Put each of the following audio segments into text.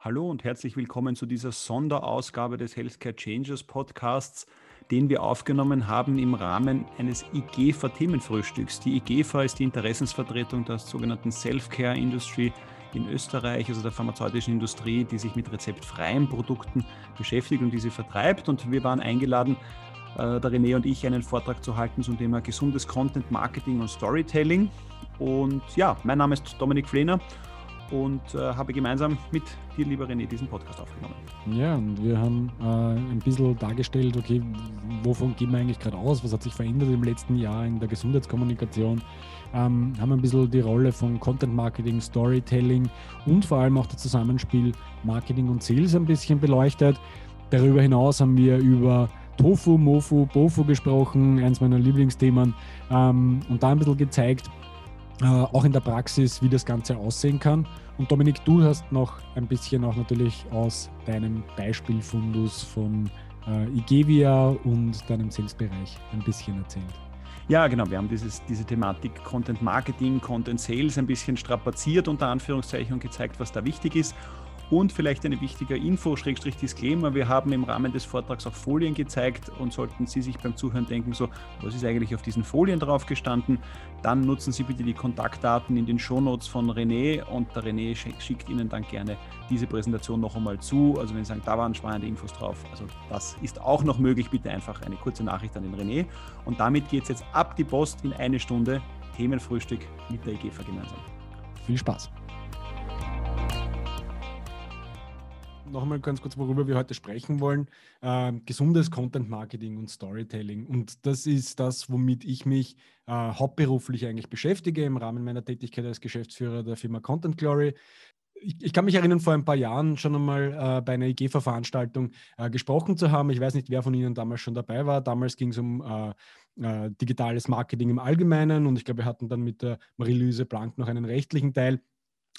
Hallo und herzlich willkommen zu dieser Sonderausgabe des Healthcare Changers Podcasts, den wir aufgenommen haben im Rahmen eines IGEFA-Themenfrühstücks. Die IGEFA ist die Interessensvertretung der sogenannten Self-Care Industry in Österreich, also der pharmazeutischen Industrie, die sich mit rezeptfreien Produkten beschäftigt und diese vertreibt. Und wir waren eingeladen, äh, der René und ich, einen Vortrag zu halten zum Thema gesundes Content Marketing und Storytelling. Und ja, mein Name ist Dominik Flehner und äh, habe gemeinsam mit dir, lieber René, diesen Podcast aufgenommen. Ja, und wir haben äh, ein bisschen dargestellt, okay, wovon gehen wir eigentlich gerade aus, was hat sich verändert im letzten Jahr in der Gesundheitskommunikation, ähm, haben ein bisschen die Rolle von Content Marketing, Storytelling und vor allem auch das Zusammenspiel Marketing und Sales ein bisschen beleuchtet. Darüber hinaus haben wir über Tofu, Mofu, Bofu gesprochen, eins meiner Lieblingsthemen, ähm, und da ein bisschen gezeigt, äh, auch in der Praxis, wie das Ganze aussehen kann. Und Dominik, du hast noch ein bisschen auch natürlich aus deinem Beispielfundus von äh, Igevia und deinem Sales-Bereich ein bisschen erzählt. Ja, genau. Wir haben dieses, diese Thematik Content Marketing, Content Sales ein bisschen strapaziert unter Anführungszeichen und gezeigt, was da wichtig ist. Und vielleicht eine wichtige Info, Schrägstrich Disclaimer, wir haben im Rahmen des Vortrags auch Folien gezeigt und sollten Sie sich beim Zuhören denken, so, was ist eigentlich auf diesen Folien drauf gestanden, dann nutzen Sie bitte die Kontaktdaten in den Shownotes von René und der René schickt Ihnen dann gerne diese Präsentation noch einmal zu. Also wenn Sie sagen, da waren spannende Infos drauf, also das ist auch noch möglich, bitte einfach eine kurze Nachricht an den René. Und damit geht es jetzt ab die Post in eine Stunde Themenfrühstück mit der IGFA gemeinsam. Viel Spaß! Nochmal ganz kurz, worüber wir heute sprechen wollen. Äh, gesundes Content Marketing und Storytelling. Und das ist das, womit ich mich äh, hauptberuflich eigentlich beschäftige im Rahmen meiner Tätigkeit als Geschäftsführer der Firma Content Glory. Ich, ich kann mich erinnern, vor ein paar Jahren schon einmal äh, bei einer IGEFA-Veranstaltung äh, gesprochen zu haben. Ich weiß nicht, wer von Ihnen damals schon dabei war. Damals ging es um äh, äh, digitales Marketing im Allgemeinen und ich glaube, wir hatten dann mit der Marie-Louise Blank noch einen rechtlichen Teil.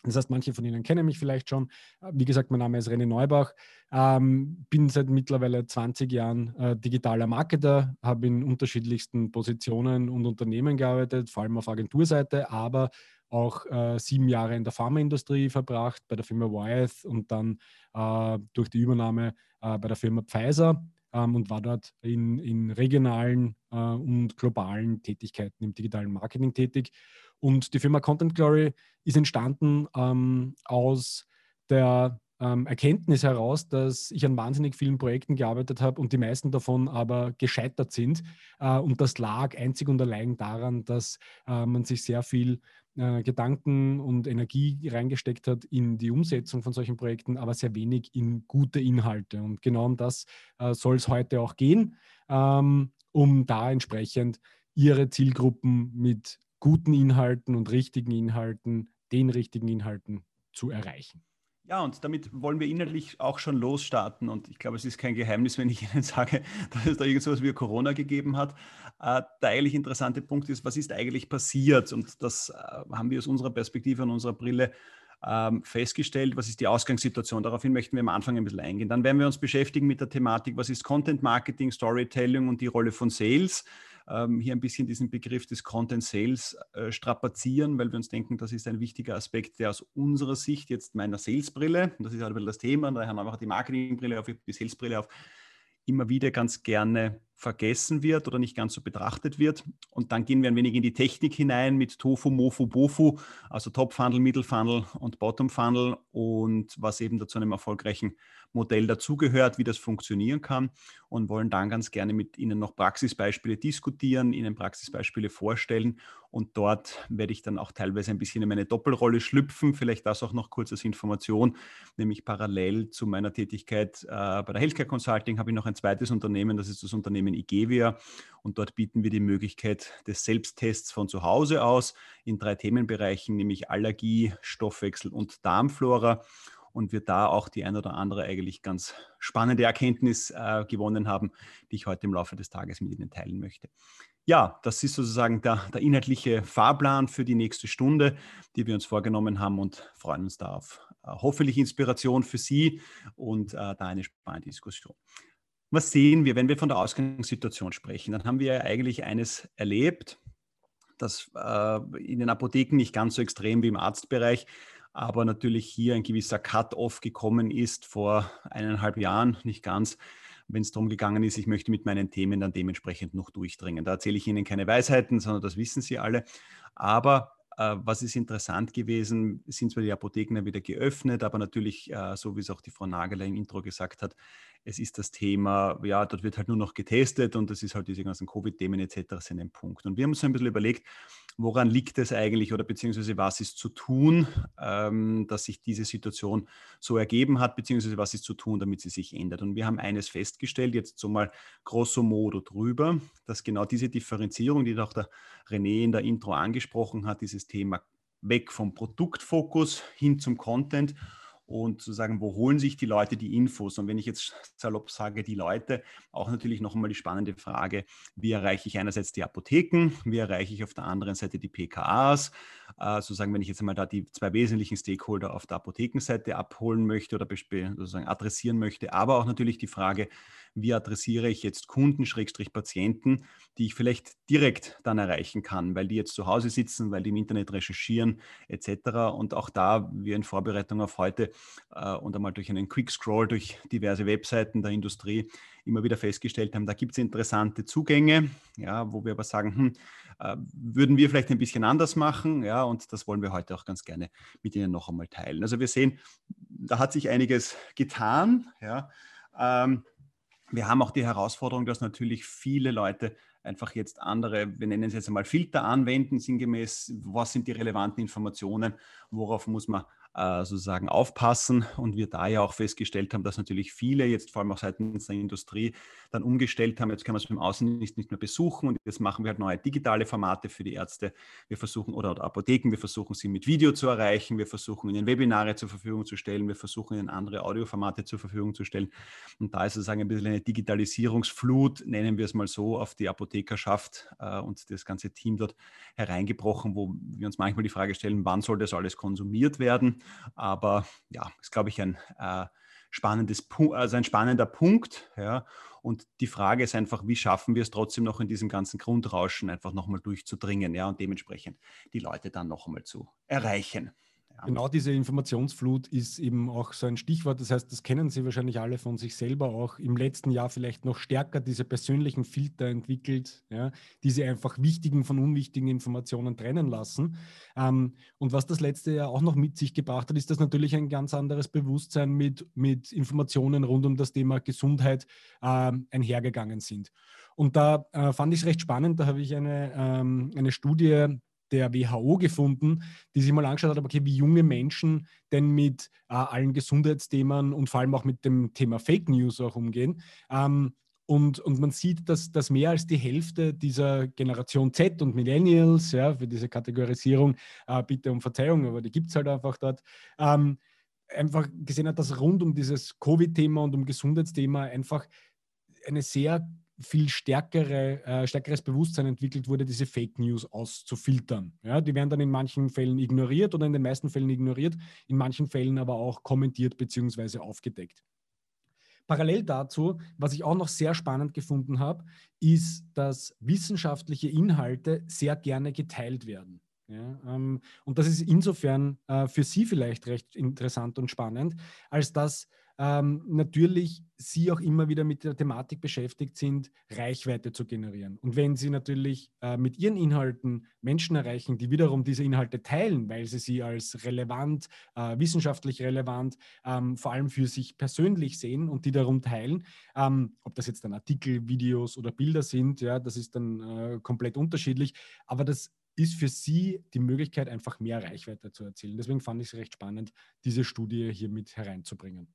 Das heißt, manche von Ihnen kennen mich vielleicht schon. Wie gesagt, mein Name ist René Neubach. Ähm, bin seit mittlerweile 20 Jahren äh, digitaler Marketer, habe in unterschiedlichsten Positionen und Unternehmen gearbeitet, vor allem auf Agenturseite, aber auch äh, sieben Jahre in der Pharmaindustrie verbracht, bei der Firma Wyeth und dann äh, durch die Übernahme äh, bei der Firma Pfizer ähm, und war dort in, in regionalen äh, und globalen Tätigkeiten im digitalen Marketing tätig. Und die Firma Content Glory ist entstanden ähm, aus der ähm, Erkenntnis heraus, dass ich an wahnsinnig vielen Projekten gearbeitet habe und die meisten davon aber gescheitert sind. Äh, und das lag einzig und allein daran, dass äh, man sich sehr viel äh, Gedanken und Energie reingesteckt hat in die Umsetzung von solchen Projekten, aber sehr wenig in gute Inhalte. Und genau um das äh, soll es heute auch gehen, ähm, um da entsprechend Ihre Zielgruppen mit guten Inhalten und richtigen Inhalten, den richtigen Inhalten zu erreichen. Ja, und damit wollen wir inhaltlich auch schon losstarten. Und ich glaube, es ist kein Geheimnis, wenn ich Ihnen sage, dass es da irgendwas wie Corona gegeben hat. Äh, der eigentlich interessante Punkt ist, was ist eigentlich passiert? Und das äh, haben wir aus unserer Perspektive und unserer Brille ähm, festgestellt, was ist die Ausgangssituation. Daraufhin möchten wir am Anfang ein bisschen eingehen. Dann werden wir uns beschäftigen mit der Thematik, was ist Content Marketing, Storytelling und die Rolle von Sales ähm, hier ein bisschen diesen Begriff des Content Sales äh, strapazieren, weil wir uns denken, das ist ein wichtiger Aspekt, der aus unserer Sicht jetzt meiner Salesbrille, und das ist halt das Thema, daher haben wir auch die Marketingbrille auf, die Salesbrille auf, immer wieder ganz gerne vergessen wird oder nicht ganz so betrachtet wird. Und dann gehen wir ein wenig in die Technik hinein mit Tofu, Mofu, Bofu, also Top Funnel, Middle Funnel und Bottom Funnel und was eben dazu einem erfolgreichen Modell dazugehört, wie das funktionieren kann und wollen dann ganz gerne mit Ihnen noch Praxisbeispiele diskutieren, Ihnen Praxisbeispiele vorstellen und dort werde ich dann auch teilweise ein bisschen in meine Doppelrolle schlüpfen, vielleicht das auch noch kurz als Information, nämlich parallel zu meiner Tätigkeit äh, bei der Healthcare Consulting habe ich noch ein zweites Unternehmen, das ist das Unternehmen Igevia und dort bieten wir die Möglichkeit des Selbsttests von zu Hause aus in drei Themenbereichen, nämlich Allergie, Stoffwechsel und Darmflora und wir da auch die ein oder andere eigentlich ganz spannende Erkenntnis äh, gewonnen haben, die ich heute im Laufe des Tages mit Ihnen teilen möchte. Ja, das ist sozusagen der, der inhaltliche Fahrplan für die nächste Stunde, die wir uns vorgenommen haben und freuen uns darauf. Äh, hoffentlich Inspiration für Sie und äh, da eine spannende Diskussion. Was sehen wir, wenn wir von der Ausgangssituation sprechen? Dann haben wir ja eigentlich eines erlebt, das äh, in den Apotheken nicht ganz so extrem wie im Arztbereich, aber natürlich hier ein gewisser Cut-off gekommen ist vor eineinhalb Jahren, nicht ganz, wenn es darum gegangen ist, ich möchte mit meinen Themen dann dementsprechend noch durchdringen. Da erzähle ich Ihnen keine Weisheiten, sondern das wissen Sie alle. Aber was ist interessant gewesen, sind zwar die Apotheken wieder geöffnet, aber natürlich, äh, so wie es auch die Frau Nageler im Intro gesagt hat, es ist das Thema, ja, dort wird halt nur noch getestet und das ist halt diese ganzen Covid-Themen etc. sind ein Punkt. Und wir haben uns ein bisschen überlegt, woran liegt es eigentlich oder beziehungsweise was ist zu tun, ähm, dass sich diese Situation so ergeben hat, beziehungsweise was ist zu tun, damit sie sich ändert. Und wir haben eines festgestellt, jetzt so mal grosso modo drüber, dass genau diese Differenzierung, die auch der René in der Intro angesprochen hat, dieses Thema weg vom Produktfokus hin zum Content und zu sagen, wo holen sich die Leute die Infos? Und wenn ich jetzt salopp sage, die Leute, auch natürlich noch einmal die spannende Frage, wie erreiche ich einerseits die Apotheken, wie erreiche ich auf der anderen Seite die PKAs, äh, sozusagen, wenn ich jetzt einmal da die zwei wesentlichen Stakeholder auf der Apothekenseite abholen möchte oder sozusagen adressieren möchte, aber auch natürlich die Frage, wie adressiere ich jetzt Kunden, Schrägstrich Patienten, die ich vielleicht direkt dann erreichen kann, weil die jetzt zu Hause sitzen, weil die im Internet recherchieren etc. Und auch da, wir in Vorbereitung auf heute äh, und einmal durch einen Quick Scroll durch diverse Webseiten der Industrie immer wieder festgestellt haben, da gibt es interessante Zugänge, ja, wo wir aber sagen, hm, äh, würden wir vielleicht ein bisschen anders machen, ja, und das wollen wir heute auch ganz gerne mit Ihnen noch einmal teilen. Also wir sehen, da hat sich einiges getan, ja. Ähm, wir haben auch die Herausforderung, dass natürlich viele Leute einfach jetzt andere, wir nennen es jetzt einmal Filter anwenden, sinngemäß, was sind die relevanten Informationen, worauf muss man äh, sozusagen aufpassen? Und wir da ja auch festgestellt haben, dass natürlich viele jetzt vor allem auch seitens der Industrie dann umgestellt haben, jetzt können wir es dem Außendienst nicht mehr besuchen und jetzt machen wir halt neue digitale Formate für die Ärzte. Wir versuchen, oder, oder Apotheken, wir versuchen sie mit Video zu erreichen, wir versuchen ihnen Webinare zur Verfügung zu stellen, wir versuchen ihnen andere Audioformate zur Verfügung zu stellen. Und da ist sozusagen ein bisschen eine Digitalisierungsflut, nennen wir es mal so, auf die Apothekerschaft äh, und das ganze Team dort hereingebrochen, wo wir uns manchmal die Frage stellen, wann soll das alles konsumiert werden? Aber ja, ist, glaube ich, ein äh, spannendes, also ein spannender Punkt. Ja. Und die Frage ist einfach, wie schaffen wir es trotzdem noch in diesem ganzen Grundrauschen einfach nochmal durchzudringen, ja, und dementsprechend die Leute dann noch einmal zu erreichen. Genau diese Informationsflut ist eben auch so ein Stichwort. Das heißt, das kennen Sie wahrscheinlich alle von sich selber auch. Im letzten Jahr vielleicht noch stärker diese persönlichen Filter entwickelt, ja, die Sie einfach wichtigen von unwichtigen Informationen trennen lassen. Ähm, und was das letzte Jahr auch noch mit sich gebracht hat, ist, dass natürlich ein ganz anderes Bewusstsein mit, mit Informationen rund um das Thema Gesundheit äh, einhergegangen sind. Und da äh, fand ich es recht spannend. Da habe ich eine, ähm, eine Studie der WHO gefunden, die sich mal angeschaut hat, okay, wie junge Menschen denn mit äh, allen Gesundheitsthemen und vor allem auch mit dem Thema Fake News auch umgehen. Ähm, und, und man sieht, dass, dass mehr als die Hälfte dieser Generation Z und Millennials, ja, für diese Kategorisierung, äh, bitte um Verzeihung, aber die gibt es halt einfach dort, ähm, einfach gesehen hat, dass rund um dieses Covid-Thema und um Gesundheitsthema einfach eine sehr viel stärkere, äh, stärkeres Bewusstsein entwickelt wurde, diese Fake News auszufiltern. Ja, die werden dann in manchen Fällen ignoriert oder in den meisten Fällen ignoriert, in manchen Fällen aber auch kommentiert bzw. aufgedeckt. Parallel dazu, was ich auch noch sehr spannend gefunden habe, ist, dass wissenschaftliche Inhalte sehr gerne geteilt werden. Ja, ähm, und das ist insofern äh, für Sie vielleicht recht interessant und spannend, als dass ähm, natürlich Sie auch immer wieder mit der Thematik beschäftigt sind, Reichweite zu generieren. Und wenn Sie natürlich äh, mit Ihren Inhalten Menschen erreichen, die wiederum diese Inhalte teilen, weil sie sie als relevant, äh, wissenschaftlich relevant, ähm, vor allem für sich persönlich sehen und die darum teilen, ähm, ob das jetzt dann Artikel, Videos oder Bilder sind, ja, das ist dann äh, komplett unterschiedlich. Aber das ist für Sie die Möglichkeit, einfach mehr Reichweite zu erzielen. Deswegen fand ich es recht spannend, diese Studie hier mit hereinzubringen.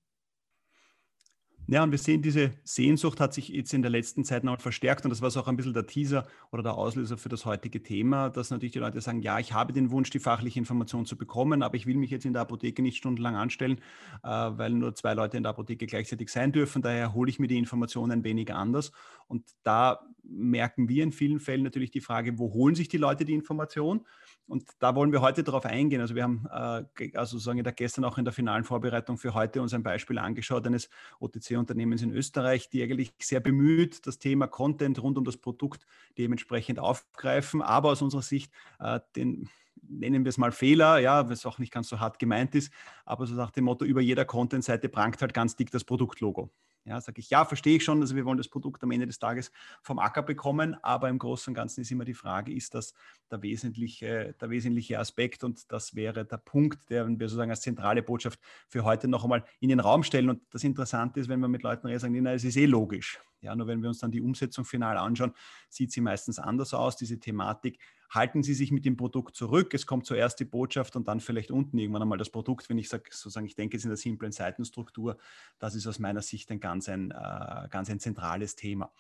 Ja, und wir sehen, diese Sehnsucht hat sich jetzt in der letzten Zeit noch verstärkt und das war auch ein bisschen der Teaser oder der Auslöser für das heutige Thema, dass natürlich die Leute sagen, ja, ich habe den Wunsch, die fachliche Information zu bekommen, aber ich will mich jetzt in der Apotheke nicht stundenlang anstellen, äh, weil nur zwei Leute in der Apotheke gleichzeitig sein dürfen. Daher hole ich mir die Information ein wenig anders. Und da merken wir in vielen Fällen natürlich die Frage, wo holen sich die Leute die Information? Und da wollen wir heute darauf eingehen. Also wir haben äh, also sagen wir gestern auch in der finalen Vorbereitung für heute uns ein Beispiel angeschaut eines OTC-Unternehmens in Österreich, die eigentlich sehr bemüht das Thema Content rund um das Produkt dementsprechend aufgreifen, aber aus unserer Sicht äh, den nennen wir es mal Fehler, ja, was auch nicht ganz so hart gemeint ist, aber so nach dem Motto, über jeder Content-Seite prangt halt ganz dick das Produktlogo. Ja, sage ich, ja, verstehe ich schon, also wir wollen das Produkt am Ende des Tages vom Acker bekommen, aber im Großen und Ganzen ist immer die Frage, ist das der wesentliche, der wesentliche Aspekt und das wäre der Punkt, den wir sozusagen als zentrale Botschaft für heute noch einmal in den Raum stellen. Und das Interessante ist, wenn wir mit Leuten reden, sagen, na, es ist eh logisch. Ja, nur wenn wir uns dann die Umsetzung final anschauen, sieht sie meistens anders aus, diese Thematik. Halten Sie sich mit dem Produkt zurück. Es kommt zuerst die Botschaft und dann vielleicht unten irgendwann einmal das Produkt. Wenn ich sage, sozusagen, ich denke es in der simplen Seitenstruktur, das ist aus meiner Sicht ein ganz ein, äh, ganz ein zentrales Thema.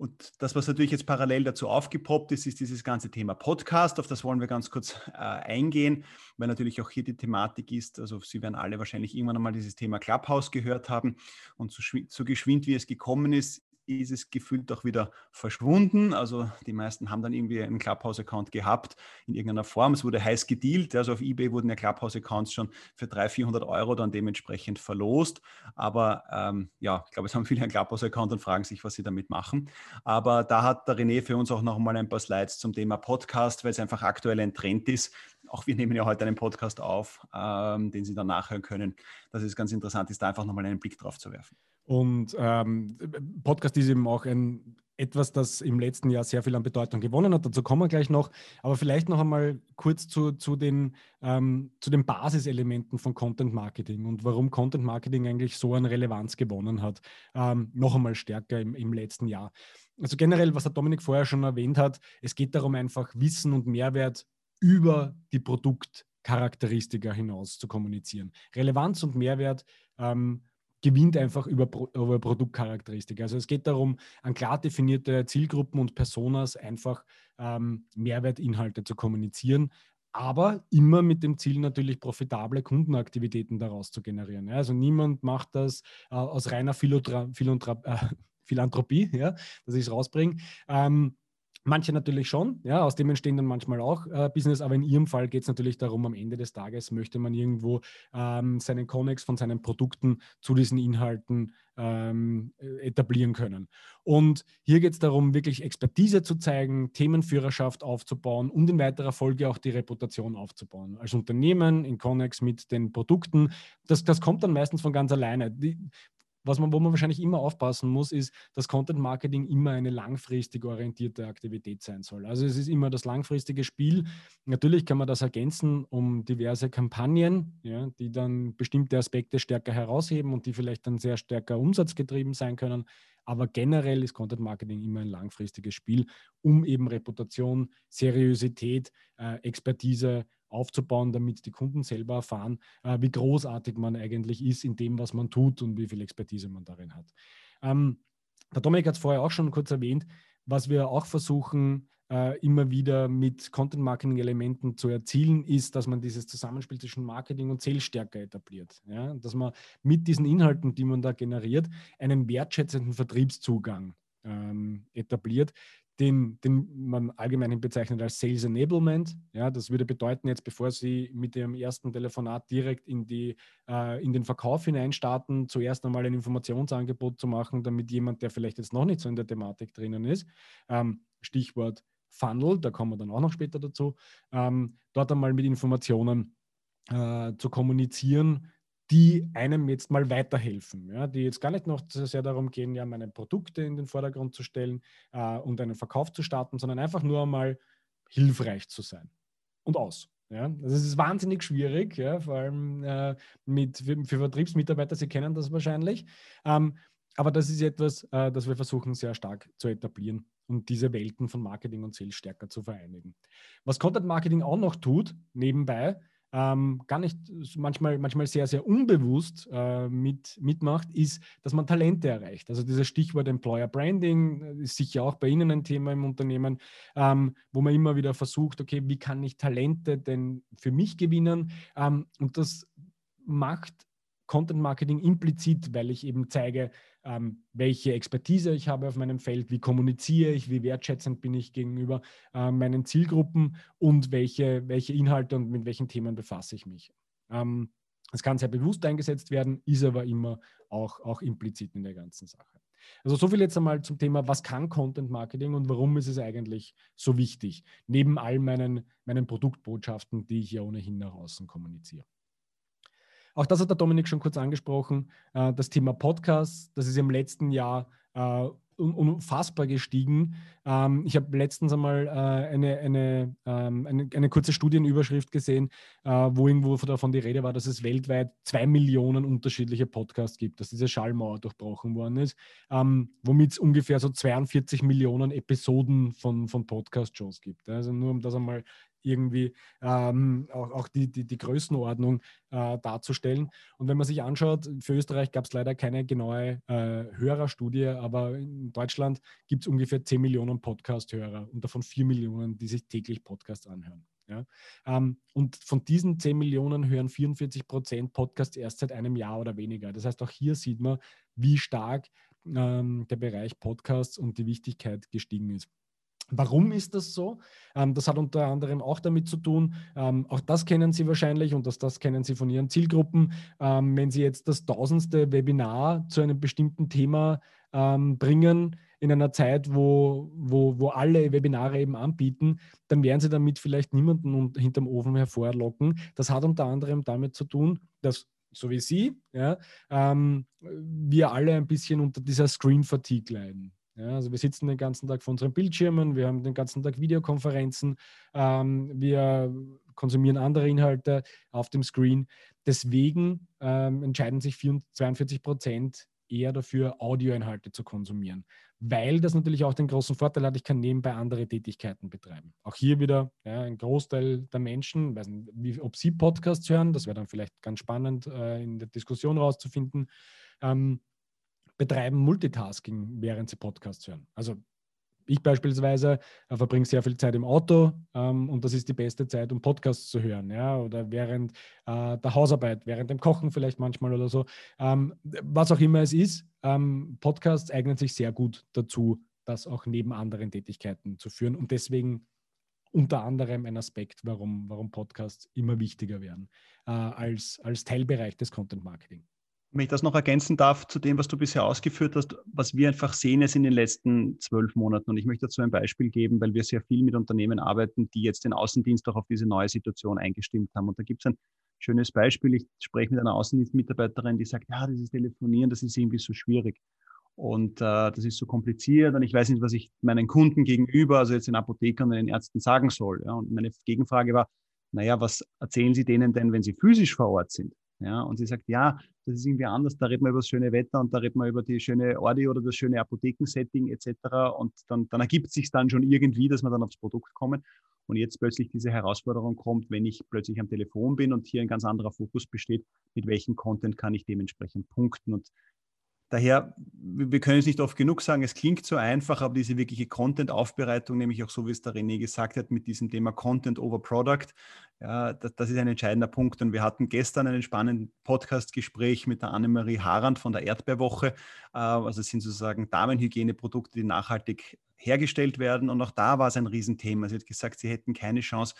Und das, was natürlich jetzt parallel dazu aufgepoppt ist, ist dieses ganze Thema Podcast. Auf das wollen wir ganz kurz äh, eingehen, weil natürlich auch hier die Thematik ist, also Sie werden alle wahrscheinlich irgendwann einmal dieses Thema Clubhouse gehört haben und so, so geschwind wie es gekommen ist, ist es gefühlt auch wieder verschwunden. Also die meisten haben dann irgendwie einen Clubhouse-Account gehabt in irgendeiner Form. Es wurde heiß gedealt. Also auf eBay wurden ja Clubhouse-Accounts schon für 300, 400 Euro dann dementsprechend verlost. Aber ähm, ja, ich glaube, es haben viele einen Clubhouse-Account und fragen sich, was sie damit machen. Aber da hat der René für uns auch noch mal ein paar Slides zum Thema Podcast, weil es einfach aktuell ein Trend ist. Auch wir nehmen ja heute einen Podcast auf, ähm, den Sie dann nachhören können. Das ist ganz interessant, ist da einfach nochmal einen Blick drauf zu werfen. Und ähm, Podcast ist eben auch ein, etwas, das im letzten Jahr sehr viel an Bedeutung gewonnen hat. Dazu kommen wir gleich noch. Aber vielleicht noch einmal kurz zu, zu, den, ähm, zu den Basiselementen von Content Marketing und warum Content Marketing eigentlich so an Relevanz gewonnen hat. Ähm, noch einmal stärker im, im letzten Jahr. Also generell, was der Dominik vorher schon erwähnt hat, es geht darum, einfach Wissen und Mehrwert über die Produktcharakteristika hinaus zu kommunizieren. Relevanz und Mehrwert ähm, gewinnt einfach über, über Produktcharakteristik. Also es geht darum, an klar definierte Zielgruppen und Personas einfach ähm, Mehrwertinhalte zu kommunizieren, aber immer mit dem Ziel natürlich profitable Kundenaktivitäten daraus zu generieren. Ja, also niemand macht das äh, aus reiner Philotra Philanthropie, äh, Philanthropie ja, dass ich es rausbringe. Ähm, Manche natürlich schon, ja, aus dem entstehen dann manchmal auch äh, Business, aber in Ihrem Fall geht es natürlich darum, am Ende des Tages möchte man irgendwo ähm, seinen Connex von seinen Produkten zu diesen Inhalten ähm, äh, etablieren können. Und hier geht es darum, wirklich Expertise zu zeigen, Themenführerschaft aufzubauen und in weiterer Folge auch die Reputation aufzubauen. Als Unternehmen in Connex mit den Produkten, das, das kommt dann meistens von ganz alleine. Die, was man, wo man wahrscheinlich immer aufpassen muss, ist, dass Content Marketing immer eine langfristig orientierte Aktivität sein soll. Also es ist immer das langfristige Spiel. Natürlich kann man das ergänzen um diverse Kampagnen, ja, die dann bestimmte Aspekte stärker herausheben und die vielleicht dann sehr stärker umsatzgetrieben sein können. Aber generell ist Content Marketing immer ein langfristiges Spiel, um eben Reputation, Seriosität, äh, Expertise aufzubauen, damit die Kunden selber erfahren, äh, wie großartig man eigentlich ist in dem, was man tut und wie viel Expertise man darin hat. Ähm, der Dominik hat es vorher auch schon kurz erwähnt, was wir auch versuchen, äh, immer wieder mit Content-Marketing-Elementen zu erzielen, ist, dass man dieses Zusammenspiel zwischen Marketing und Sales stärker etabliert. Ja? Dass man mit diesen Inhalten, die man da generiert, einen wertschätzenden Vertriebszugang ähm, etabliert, den, den man allgemein bezeichnet als Sales Enablement. Ja, das würde bedeuten, jetzt bevor Sie mit Ihrem ersten Telefonat direkt in, die, äh, in den Verkauf hineinstarten, zuerst einmal ein Informationsangebot zu machen, damit jemand, der vielleicht jetzt noch nicht so in der Thematik drinnen ist, ähm, Stichwort Funnel, da kommen wir dann auch noch später dazu, ähm, dort einmal mit Informationen äh, zu kommunizieren, die einem jetzt mal weiterhelfen, ja, die jetzt gar nicht noch sehr darum gehen, ja, meine Produkte in den Vordergrund zu stellen äh, und einen Verkauf zu starten, sondern einfach nur einmal hilfreich zu sein. Und aus. Ja, es ist wahnsinnig schwierig, ja, vor allem äh, mit, für, für, Vertriebsmitarbeiter, Sie kennen das wahrscheinlich. Ähm, aber das ist etwas, äh, das wir versuchen sehr stark zu etablieren und diese Welten von Marketing und Sales stärker zu vereinigen. Was Content Marketing auch noch tut, nebenbei, ähm, gar nicht manchmal, manchmal sehr, sehr unbewusst äh, mit, mitmacht, ist, dass man Talente erreicht. Also dieses Stichwort Employer Branding äh, ist sicher auch bei Ihnen ein Thema im Unternehmen, ähm, wo man immer wieder versucht, okay, wie kann ich Talente denn für mich gewinnen? Ähm, und das macht Content Marketing implizit, weil ich eben zeige, ähm, welche Expertise ich habe auf meinem Feld, wie kommuniziere ich, wie wertschätzend bin ich gegenüber äh, meinen Zielgruppen und welche, welche Inhalte und mit welchen Themen befasse ich mich. Ähm, es kann sehr bewusst eingesetzt werden, ist aber immer auch, auch implizit in der ganzen Sache. Also so viel jetzt einmal zum Thema, was kann Content Marketing und warum ist es eigentlich so wichtig, neben all meinen, meinen Produktbotschaften, die ich ja ohnehin nach außen kommuniziere. Auch das hat der Dominik schon kurz angesprochen. Äh, das Thema Podcast, das ist im letzten Jahr äh, unfassbar gestiegen. Ähm, ich habe letztens einmal äh, eine, eine, ähm, eine, eine, kurze Studienüberschrift gesehen, wo irgendwo davon die Rede war, dass es weltweit zwei Millionen unterschiedliche Podcasts gibt, dass diese Schallmauer durchbrochen worden ist, ähm, womit es ungefähr so 42 Millionen Episoden von, von Podcast-Shows gibt. Also nur um das einmal irgendwie ähm, auch, auch die, die, die Größenordnung äh, darzustellen. Und wenn man sich anschaut, für Österreich gab es leider keine genaue äh, Hörerstudie, aber in Deutschland gibt es ungefähr 10 Millionen Podcast-Hörer und davon 4 Millionen, die sich täglich Podcasts anhören. Ja? Ähm, und von diesen 10 Millionen hören 44 Prozent Podcasts erst seit einem Jahr oder weniger. Das heißt, auch hier sieht man, wie stark ähm, der Bereich Podcasts und die Wichtigkeit gestiegen ist. Warum ist das so? Ähm, das hat unter anderem auch damit zu tun, ähm, auch das kennen Sie wahrscheinlich und das, das kennen Sie von Ihren Zielgruppen. Ähm, wenn Sie jetzt das tausendste Webinar zu einem bestimmten Thema bringen, in einer Zeit, wo, wo, wo alle Webinare eben anbieten, dann werden Sie damit vielleicht niemanden hinterm Ofen hervorlocken. Das hat unter anderem damit zu tun, dass so wie Sie, ja, ähm, wir alle ein bisschen unter dieser Screen-Fatigue leiden. Ja, also wir sitzen den ganzen Tag vor unseren Bildschirmen, wir haben den ganzen Tag Videokonferenzen, ähm, wir konsumieren andere Inhalte auf dem Screen. Deswegen ähm, entscheiden sich 42 Prozent eher dafür, Audioinhalte zu konsumieren, weil das natürlich auch den großen Vorteil hat, ich kann nebenbei andere Tätigkeiten betreiben. Auch hier wieder ja, ein Großteil der Menschen, weiß nicht, wie, ob sie Podcasts hören, das wäre dann vielleicht ganz spannend äh, in der Diskussion rauszufinden. Ähm, betreiben Multitasking, während sie Podcasts hören. Also ich beispielsweise äh, verbringe sehr viel Zeit im Auto ähm, und das ist die beste Zeit, um Podcasts zu hören. Ja? Oder während äh, der Hausarbeit, während dem Kochen vielleicht manchmal oder so. Ähm, was auch immer es ist, ähm, Podcasts eignen sich sehr gut dazu, das auch neben anderen Tätigkeiten zu führen. Und deswegen unter anderem ein Aspekt, warum, warum Podcasts immer wichtiger werden äh, als, als Teilbereich des Content Marketing. Wenn ich das noch ergänzen darf zu dem, was du bisher ausgeführt hast, was wir einfach sehen ist in den letzten zwölf Monaten. Und ich möchte dazu ein Beispiel geben, weil wir sehr viel mit Unternehmen arbeiten, die jetzt den Außendienst auch auf diese neue Situation eingestimmt haben. Und da gibt es ein schönes Beispiel. Ich spreche mit einer Außendienstmitarbeiterin, die sagt, ja, dieses Telefonieren, das ist irgendwie so schwierig. Und äh, das ist so kompliziert und ich weiß nicht, was ich meinen Kunden gegenüber, also jetzt den Apothekern und den Ärzten sagen soll. Ja. Und meine Gegenfrage war, naja, was erzählen Sie denen denn, wenn sie physisch vor Ort sind? Ja, und sie sagt, ja, das ist irgendwie anders, da reden wir über das schöne Wetter und da reden wir über die schöne Ordi oder das schöne Apothekensetting etc. Und dann, dann ergibt sich dann schon irgendwie, dass wir dann aufs Produkt kommen. Und jetzt plötzlich diese Herausforderung kommt, wenn ich plötzlich am Telefon bin und hier ein ganz anderer Fokus besteht, mit welchem Content kann ich dementsprechend punkten. Und Daher, wir können es nicht oft genug sagen, es klingt so einfach, aber diese wirkliche Content-Aufbereitung, nämlich auch so, wie es der René gesagt hat, mit diesem Thema Content over Product, ja, das, das ist ein entscheidender Punkt. Und wir hatten gestern einen spannenden Podcast-Gespräch mit der Annemarie Harand von der Erdbeerwoche. Äh, also es sind sozusagen Damenhygieneprodukte, die nachhaltig hergestellt werden. Und auch da war es ein Riesenthema. Sie hat gesagt, sie hätten keine Chance,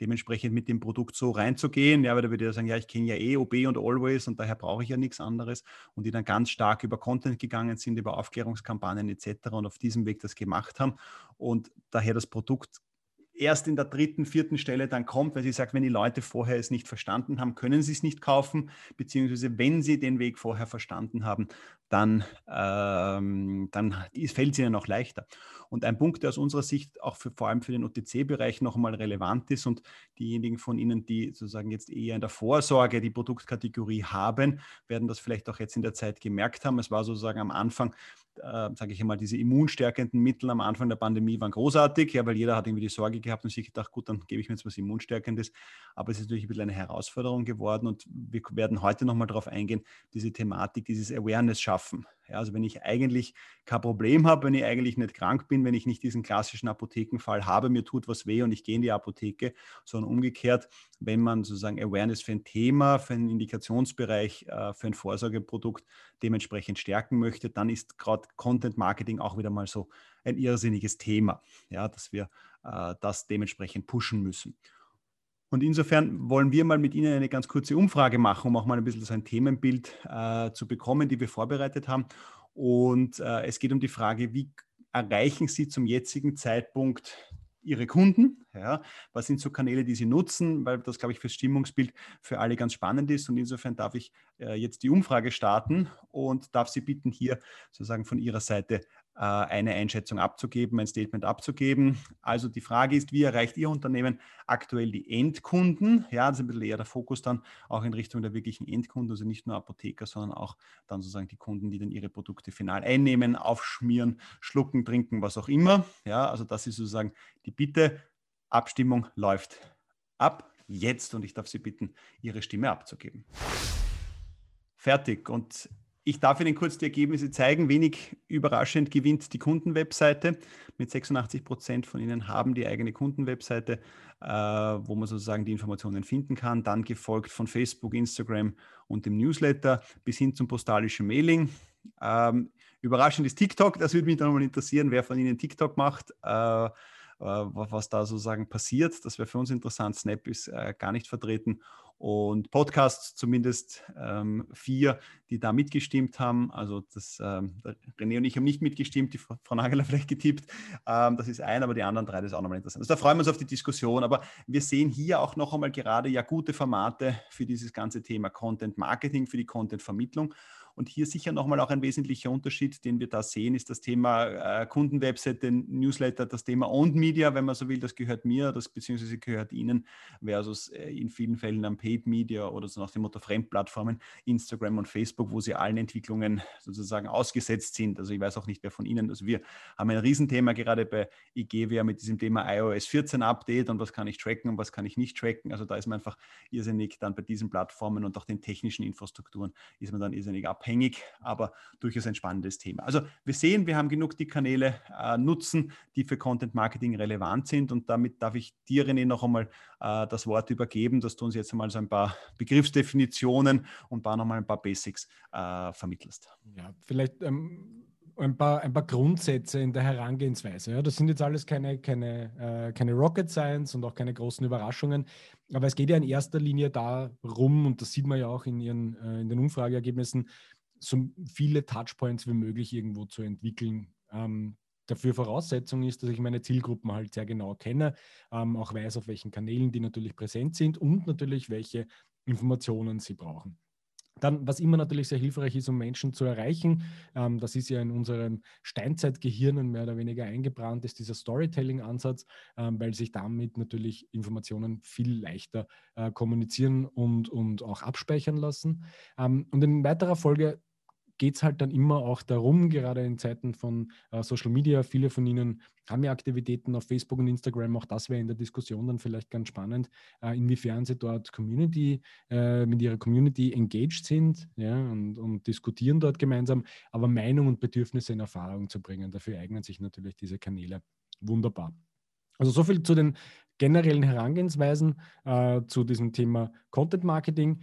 dementsprechend mit dem Produkt so reinzugehen. Ja, weil da würde ich sagen, ja, ich kenne ja eh OB und Always und daher brauche ich ja nichts anderes. Und die dann ganz stark über Content gegangen sind, über Aufklärungskampagnen etc. und auf diesem Weg das gemacht haben. Und daher das Produkt erst in der dritten, vierten Stelle dann kommt, weil sie sagt, wenn die Leute vorher es nicht verstanden haben, können sie es nicht kaufen, beziehungsweise wenn sie den Weg vorher verstanden haben, dann, ähm, dann fällt es ihnen noch leichter. Und ein Punkt, der aus unserer Sicht auch für, vor allem für den OTC-Bereich noch einmal relevant ist und diejenigen von Ihnen, die sozusagen jetzt eher in der Vorsorge die Produktkategorie haben, werden das vielleicht auch jetzt in der Zeit gemerkt haben. Es war sozusagen am Anfang äh, sage ich einmal, diese immunstärkenden Mittel am Anfang der Pandemie waren großartig, ja, weil jeder hat irgendwie die Sorge gehabt und sich gedacht, gut, dann gebe ich mir jetzt was Immunstärkendes. Aber es ist natürlich ein bisschen eine Herausforderung geworden und wir werden heute nochmal darauf eingehen, diese Thematik, dieses Awareness schaffen. Ja, also wenn ich eigentlich kein Problem habe, wenn ich eigentlich nicht krank bin, wenn ich nicht diesen klassischen Apothekenfall habe, mir tut was weh und ich gehe in die Apotheke, sondern umgekehrt, wenn man sozusagen Awareness für ein Thema, für einen Indikationsbereich, äh, für ein Vorsorgeprodukt dementsprechend stärken möchte, dann ist gerade Content Marketing auch wieder mal so ein irrsinniges Thema, ja, dass wir äh, das dementsprechend pushen müssen. Und insofern wollen wir mal mit Ihnen eine ganz kurze Umfrage machen, um auch mal ein bisschen so ein Themenbild äh, zu bekommen, die wir vorbereitet haben. Und äh, es geht um die Frage, wie erreichen Sie zum jetzigen Zeitpunkt Ihre Kunden? Ja, was sind so Kanäle, die Sie nutzen? Weil das, glaube ich, fürs Stimmungsbild für alle ganz spannend ist. Und insofern darf ich äh, jetzt die Umfrage starten und darf Sie bitten, hier sozusagen von Ihrer Seite eine Einschätzung abzugeben, ein Statement abzugeben. Also die Frage ist, wie erreicht Ihr Unternehmen aktuell die Endkunden? Ja, das ist ein bisschen eher der Fokus dann auch in Richtung der wirklichen Endkunden, also nicht nur Apotheker, sondern auch dann sozusagen die Kunden, die dann ihre Produkte final einnehmen, aufschmieren, schlucken, trinken, was auch immer. Ja, also das ist sozusagen die Bitte. Abstimmung läuft ab jetzt und ich darf Sie bitten, Ihre Stimme abzugeben. Fertig. Und ich darf Ihnen kurz die Ergebnisse zeigen. Wenig überraschend gewinnt die Kundenwebseite. Mit 86 Prozent von Ihnen haben die eigene Kundenwebseite, äh, wo man sozusagen die Informationen finden kann. Dann gefolgt von Facebook, Instagram und dem Newsletter bis hin zum postalischen Mailing. Ähm, überraschend ist TikTok. Das würde mich dann mal interessieren, wer von Ihnen TikTok macht. Äh, was da sozusagen passiert. Das wäre für uns interessant. Snap ist äh, gar nicht vertreten und Podcasts, zumindest ähm, vier, die da mitgestimmt haben. Also das, ähm, René und ich haben nicht mitgestimmt, die Frau Nageler vielleicht getippt. Ähm, das ist ein, aber die anderen drei, das ist auch nochmal interessant. Also da freuen wir uns auf die Diskussion. Aber wir sehen hier auch noch einmal gerade ja gute Formate für dieses ganze Thema Content Marketing, für die Content Vermittlung. Und hier sicher nochmal auch ein wesentlicher Unterschied, den wir da sehen, ist das Thema äh, Kundenwebseite, Newsletter, das Thema Owned Media, wenn man so will, das gehört mir, das beziehungsweise gehört Ihnen, versus äh, in vielen Fällen am Paid Media oder so nach dem Motto Fremdplattformen, Instagram und Facebook, wo sie allen Entwicklungen sozusagen ausgesetzt sind. Also ich weiß auch nicht, wer von Ihnen, also wir haben ein Riesenthema gerade bei IGWR mit diesem Thema iOS 14 Update und was kann ich tracken und was kann ich nicht tracken. Also da ist man einfach irrsinnig dann bei diesen Plattformen und auch den technischen Infrastrukturen ist man dann irrsinnig ab abhängig, aber durchaus ein spannendes Thema. Also wir sehen, wir haben genug die Kanäle äh, nutzen, die für Content Marketing relevant sind und damit darf ich dir, René, noch einmal äh, das Wort übergeben, dass du uns jetzt einmal so ein paar Begriffsdefinitionen und ein paar nochmal ein paar Basics äh, vermittelst. Ja, vielleicht ähm ein paar, ein paar Grundsätze in der Herangehensweise. Ja, das sind jetzt alles keine, keine, äh, keine Rocket Science und auch keine großen Überraschungen. Aber es geht ja in erster Linie darum, und das sieht man ja auch in, ihren, äh, in den Umfrageergebnissen, so viele Touchpoints wie möglich irgendwo zu entwickeln. Ähm, dafür Voraussetzung ist, dass ich meine Zielgruppen halt sehr genau kenne, ähm, auch weiß, auf welchen Kanälen die natürlich präsent sind und natürlich, welche Informationen sie brauchen. Dann, was immer natürlich sehr hilfreich ist, um Menschen zu erreichen, ähm, das ist ja in unseren Steinzeitgehirnen mehr oder weniger eingebrannt, ist dieser Storytelling-Ansatz, ähm, weil sich damit natürlich Informationen viel leichter äh, kommunizieren und, und auch abspeichern lassen. Ähm, und in weiterer Folge geht es halt dann immer auch darum, gerade in Zeiten von äh, Social Media, viele von Ihnen haben ja Aktivitäten auf Facebook und Instagram, auch das wäre in der Diskussion dann vielleicht ganz spannend, äh, inwiefern Sie dort Community, äh, mit Ihrer Community engaged sind ja, und, und diskutieren dort gemeinsam, aber Meinung und Bedürfnisse in Erfahrung zu bringen. Dafür eignen sich natürlich diese Kanäle wunderbar. Also so viel zu den generellen Herangehensweisen äh, zu diesem Thema Content Marketing,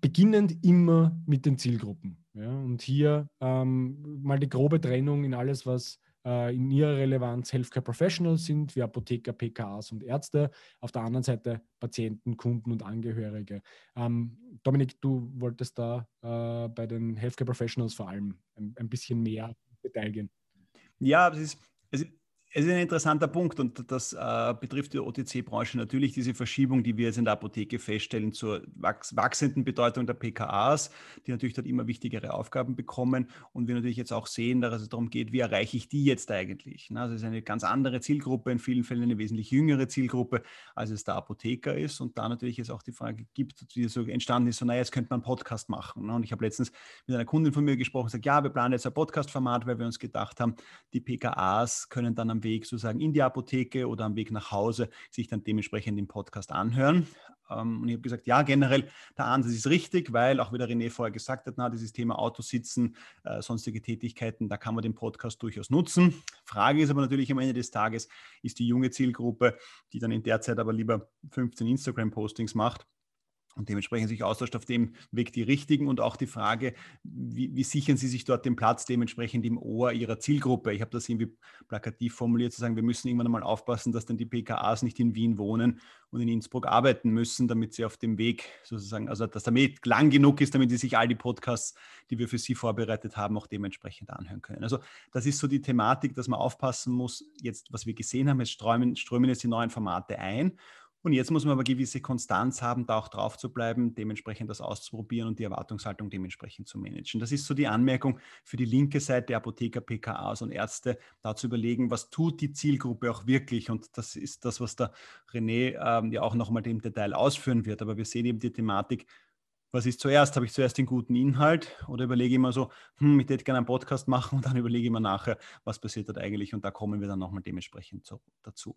beginnend immer mit den Zielgruppen. Ja, und hier ähm, mal die grobe Trennung in alles, was äh, in ihrer Relevanz Healthcare Professionals sind, wie Apotheker, PKAs und Ärzte. Auf der anderen Seite Patienten, Kunden und Angehörige. Ähm, Dominik, du wolltest da äh, bei den Healthcare Professionals vor allem ein, ein bisschen mehr Detail gehen. Ja, es ist, es ist es ist ein interessanter Punkt und das äh, betrifft die OTC-Branche natürlich, diese Verschiebung, die wir jetzt in der Apotheke feststellen zur wachs wachsenden Bedeutung der PKAs, die natürlich dort immer wichtigere Aufgaben bekommen und wir natürlich jetzt auch sehen, dass es darum geht, wie erreiche ich die jetzt eigentlich. Also es ist eine ganz andere Zielgruppe, in vielen Fällen eine wesentlich jüngere Zielgruppe, als es der Apotheker ist und da natürlich jetzt auch die Frage gibt, die so entstanden ist, so naja, jetzt könnte man einen Podcast machen. Und ich habe letztens mit einer Kundin von mir gesprochen und gesagt, ja, wir planen jetzt ein Podcast-Format, weil wir uns gedacht haben, die PKAs können dann am am Weg sozusagen in die Apotheke oder am Weg nach Hause sich dann dementsprechend den Podcast anhören. Ähm, und ich habe gesagt, ja, generell der Ansatz ist richtig, weil auch wie der René vorher gesagt hat, na, dieses Thema Autositzen, äh, sonstige Tätigkeiten, da kann man den Podcast durchaus nutzen. Frage ist aber natürlich am Ende des Tages, ist die junge Zielgruppe, die dann in der Zeit aber lieber 15 Instagram-Postings macht, und dementsprechend sich austauscht auf dem Weg die richtigen und auch die Frage, wie, wie, sichern Sie sich dort den Platz dementsprechend im Ohr Ihrer Zielgruppe? Ich habe das irgendwie plakativ formuliert, zu sagen, wir müssen irgendwann einmal aufpassen, dass dann die PKAs nicht in Wien wohnen und in Innsbruck arbeiten müssen, damit sie auf dem Weg sozusagen, also dass Weg lang genug ist, damit sie sich all die Podcasts, die wir für Sie vorbereitet haben, auch dementsprechend anhören können. Also das ist so die Thematik, dass man aufpassen muss, jetzt, was wir gesehen haben, jetzt strömen, strömen jetzt die neuen Formate ein und jetzt muss man aber gewisse Konstanz haben, da auch drauf zu bleiben, dementsprechend das auszuprobieren und die Erwartungshaltung dementsprechend zu managen. Das ist so die Anmerkung für die linke Seite, Apotheker, PKAs und Ärzte, da zu überlegen, was tut die Zielgruppe auch wirklich. Und das ist das, was der René ähm, ja auch nochmal im Detail ausführen wird. Aber wir sehen eben die Thematik, was ist zuerst? Habe ich zuerst den guten Inhalt oder überlege ich immer so, hm, ich hätte gerne einen Podcast machen und dann überlege ich mir nachher, was passiert dort eigentlich und da kommen wir dann nochmal dementsprechend so dazu.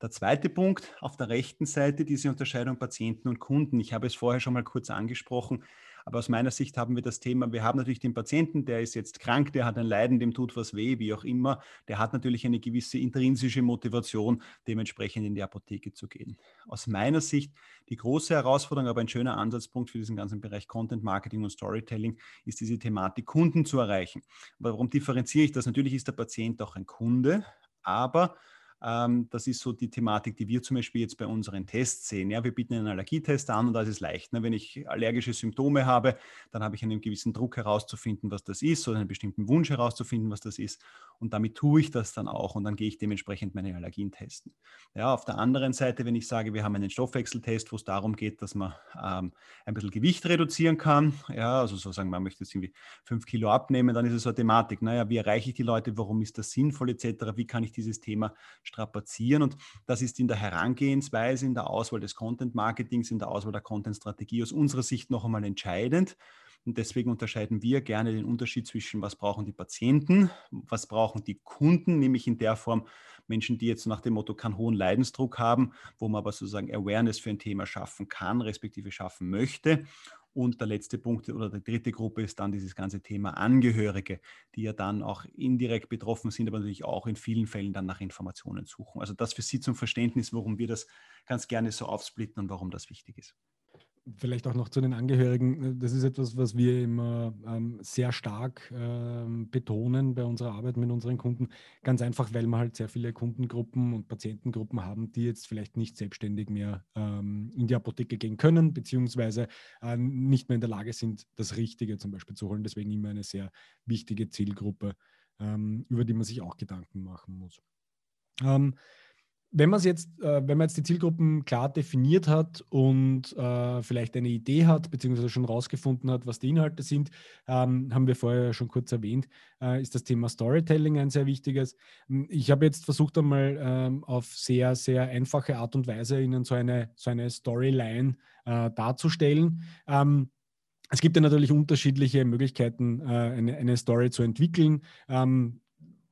Der zweite Punkt auf der rechten Seite, diese Unterscheidung Patienten und Kunden. Ich habe es vorher schon mal kurz angesprochen, aber aus meiner Sicht haben wir das Thema, wir haben natürlich den Patienten, der ist jetzt krank, der hat ein Leiden, dem tut was weh, wie auch immer. Der hat natürlich eine gewisse intrinsische Motivation, dementsprechend in die Apotheke zu gehen. Aus meiner Sicht die große Herausforderung, aber ein schöner Ansatzpunkt für diesen ganzen Bereich Content Marketing und Storytelling ist diese Thematik, Kunden zu erreichen. Warum differenziere ich das? Natürlich ist der Patient auch ein Kunde, aber das ist so die Thematik, die wir zum Beispiel jetzt bei unseren Tests sehen. Ja, wir bieten einen Allergietest an und da ist es leicht. Ne? Wenn ich allergische Symptome habe, dann habe ich einen gewissen Druck herauszufinden, was das ist oder einen bestimmten Wunsch herauszufinden, was das ist. Und damit tue ich das dann auch und dann gehe ich dementsprechend meine Allergien testen. Ja, auf der anderen Seite, wenn ich sage, wir haben einen Stoffwechseltest, wo es darum geht, dass man ähm, ein bisschen Gewicht reduzieren kann, ja, also sozusagen, man möchte jetzt irgendwie fünf Kilo abnehmen, dann ist es so eine Thematik. Naja, wie erreiche ich die Leute, warum ist das sinnvoll etc., wie kann ich dieses Thema strapazieren. Und das ist in der Herangehensweise, in der Auswahl des Content-Marketings, in der Auswahl der Content-Strategie aus unserer Sicht noch einmal entscheidend. Und deswegen unterscheiden wir gerne den Unterschied zwischen, was brauchen die Patienten, was brauchen die Kunden, nämlich in der Form Menschen, die jetzt nach dem Motto keinen hohen Leidensdruck haben, wo man aber sozusagen Awareness für ein Thema schaffen kann, respektive schaffen möchte. Und der letzte Punkt oder die dritte Gruppe ist dann dieses ganze Thema Angehörige, die ja dann auch indirekt betroffen sind, aber natürlich auch in vielen Fällen dann nach Informationen suchen. Also das für Sie zum Verständnis, warum wir das ganz gerne so aufsplitten und warum das wichtig ist vielleicht auch noch zu den Angehörigen. Das ist etwas, was wir immer ähm, sehr stark ähm, betonen bei unserer Arbeit mit unseren Kunden. Ganz einfach, weil wir halt sehr viele Kundengruppen und Patientengruppen haben, die jetzt vielleicht nicht selbstständig mehr ähm, in die Apotheke gehen können, beziehungsweise äh, nicht mehr in der Lage sind, das Richtige zum Beispiel zu holen. Deswegen immer eine sehr wichtige Zielgruppe, ähm, über die man sich auch Gedanken machen muss. Wenn man jetzt, äh, wenn man jetzt die Zielgruppen klar definiert hat und äh, vielleicht eine Idee hat, beziehungsweise schon rausgefunden hat, was die Inhalte sind, ähm, haben wir vorher schon kurz erwähnt, äh, ist das Thema Storytelling ein sehr wichtiges. Hm, ich habe jetzt versucht einmal ähm, auf sehr, sehr einfache Art und Weise Ihnen so eine, so eine Storyline darzustellen. Ähm, es gibt ja natürlich unterschiedliche Möglichkeiten, eine, Story zu entwickeln.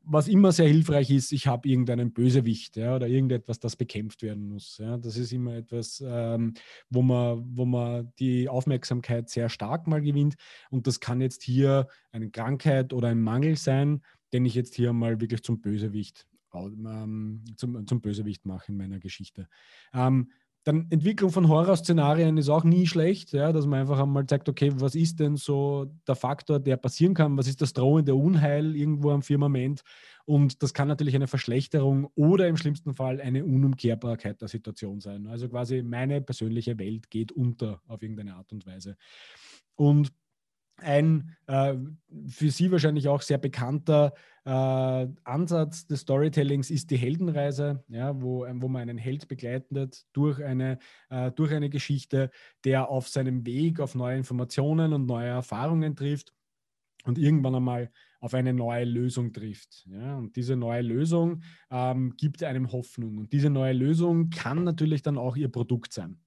Was immer sehr hilfreich ist, ich habe irgendeinen Bösewicht ja, oder irgendetwas, das bekämpft werden muss. Ja. Das ist immer etwas, ähm, wo, man, wo man die Aufmerksamkeit sehr stark mal gewinnt. Und das kann jetzt hier eine Krankheit oder ein Mangel sein, den ich jetzt hier mal wirklich zum Bösewicht, ähm, zum, zum Bösewicht mache in meiner Geschichte. Ähm, dann Entwicklung von Horrorszenarien ist auch nie schlecht, ja, dass man einfach einmal zeigt, okay, was ist denn so der Faktor, der passieren kann? Was ist das drohende Unheil irgendwo am Firmament? Und das kann natürlich eine Verschlechterung oder im schlimmsten Fall eine Unumkehrbarkeit der Situation sein. Also quasi meine persönliche Welt geht unter auf irgendeine Art und Weise. Und ein äh, für Sie wahrscheinlich auch sehr bekannter äh, Ansatz des Storytellings ist die Heldenreise, ja, wo, ähm, wo man einen Held begleitet durch eine, äh, durch eine Geschichte, der auf seinem Weg auf neue Informationen und neue Erfahrungen trifft und irgendwann einmal auf eine neue Lösung trifft. Ja? Und diese neue Lösung ähm, gibt einem Hoffnung. Und diese neue Lösung kann natürlich dann auch Ihr Produkt sein.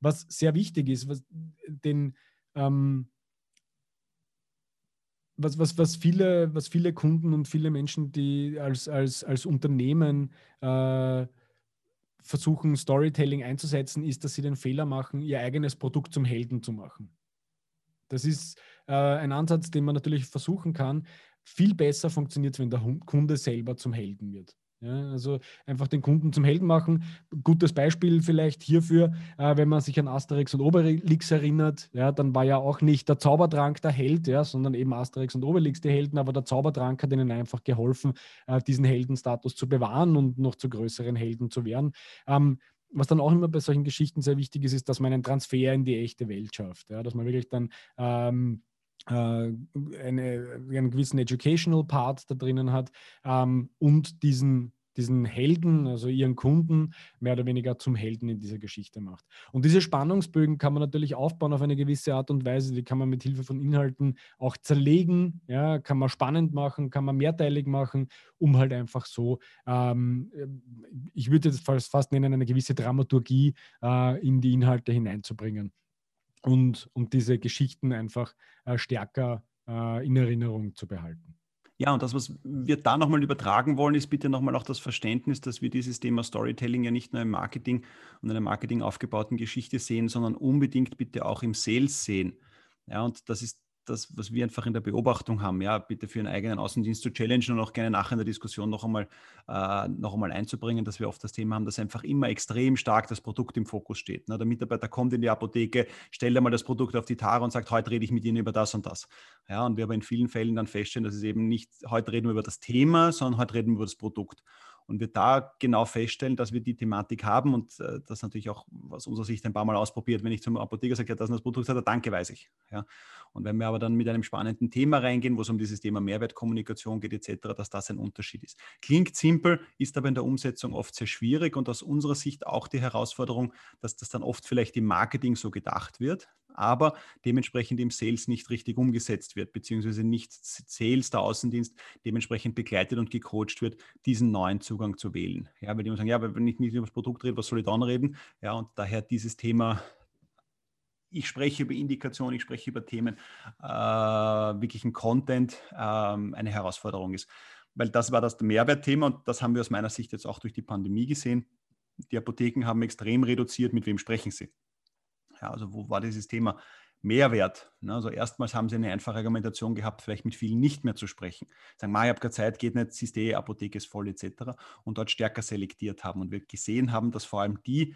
Was sehr wichtig ist, was den ähm, was, was, was, viele, was viele Kunden und viele Menschen, die als, als, als Unternehmen äh, versuchen, Storytelling einzusetzen, ist, dass sie den Fehler machen, ihr eigenes Produkt zum Helden zu machen. Das ist äh, ein Ansatz, den man natürlich versuchen kann. Viel besser funktioniert es, wenn der Kunde selber zum Helden wird. Ja, also einfach den Kunden zum Helden machen. Gutes Beispiel vielleicht hierfür, äh, wenn man sich an Asterix und Obelix erinnert, ja, dann war ja auch nicht der Zaubertrank der Held, ja, sondern eben Asterix und Obelix die Helden, aber der Zaubertrank hat ihnen einfach geholfen, äh, diesen Heldenstatus zu bewahren und noch zu größeren Helden zu werden. Ähm, was dann auch immer bei solchen Geschichten sehr wichtig ist, ist, dass man einen Transfer in die echte Welt schafft. Ja, dass man wirklich dann ähm, äh, eine, einen gewissen Educational Part da drinnen hat ähm, und diesen, diesen Helden, also ihren Kunden, mehr oder weniger zum Helden in dieser Geschichte macht. Und diese Spannungsbögen kann man natürlich aufbauen auf eine gewisse Art und Weise, die kann man mit Hilfe von Inhalten auch zerlegen, ja, kann man spannend machen, kann man mehrteilig machen, um halt einfach so, ähm, ich würde es fast nennen, eine gewisse Dramaturgie äh, in die Inhalte hineinzubringen und, und diese Geschichten einfach äh, stärker äh, in Erinnerung zu behalten. Ja, und das, was wir da nochmal übertragen wollen, ist bitte nochmal auch das Verständnis, dass wir dieses Thema Storytelling ja nicht nur im Marketing und einer Marketing aufgebauten Geschichte sehen, sondern unbedingt bitte auch im Sales sehen. Ja, und das ist das, was wir einfach in der Beobachtung haben, ja, bitte für einen eigenen Außendienst zu challengen und auch gerne nachher in der Diskussion noch einmal, äh, noch einmal einzubringen, dass wir oft das Thema haben, dass einfach immer extrem stark das Produkt im Fokus steht. Ne? Der Mitarbeiter kommt in die Apotheke, stellt einmal das Produkt auf die Tare und sagt, heute rede ich mit Ihnen über das und das. Ja, und wir aber in vielen Fällen dann feststellen, dass es eben nicht, heute reden wir über das Thema, sondern heute reden wir über das Produkt und wir da genau feststellen, dass wir die Thematik haben und äh, das natürlich auch aus unserer Sicht ein paar Mal ausprobiert. Wenn ich zum Apotheker sage, ja, das ist das Produkt, sagt er, danke, weiß ich. Ja. Und wenn wir aber dann mit einem spannenden Thema reingehen, wo es um dieses Thema Mehrwertkommunikation geht etc., dass das ein Unterschied ist. Klingt simpel, ist aber in der Umsetzung oft sehr schwierig und aus unserer Sicht auch die Herausforderung, dass das dann oft vielleicht im Marketing so gedacht wird, aber dementsprechend im Sales nicht richtig umgesetzt wird, beziehungsweise nicht Sales, der Außendienst, dementsprechend begleitet und gecoacht wird, diesen neuen Zugang zu wählen. Ja, weil die immer sagen, ja, wenn ich nicht über das Produkt rede, was soll ich dann reden? Ja, und daher dieses Thema ich spreche über Indikation, ich spreche über Themen, äh, wirklichen Content äh, eine Herausforderung ist. Weil das war das Mehrwertthema und das haben wir aus meiner Sicht jetzt auch durch die Pandemie gesehen. Die Apotheken haben extrem reduziert, mit wem sprechen sie. Ja, also wo war dieses Thema Mehrwert? Ne? Also erstmals haben sie eine einfache Argumentation gehabt, vielleicht mit vielen nicht mehr zu sprechen. Sagen, ich habe keine Zeit, geht nicht, siehst eh, Apotheke ist voll etc. Und dort stärker selektiert haben. Und wir gesehen haben, dass vor allem die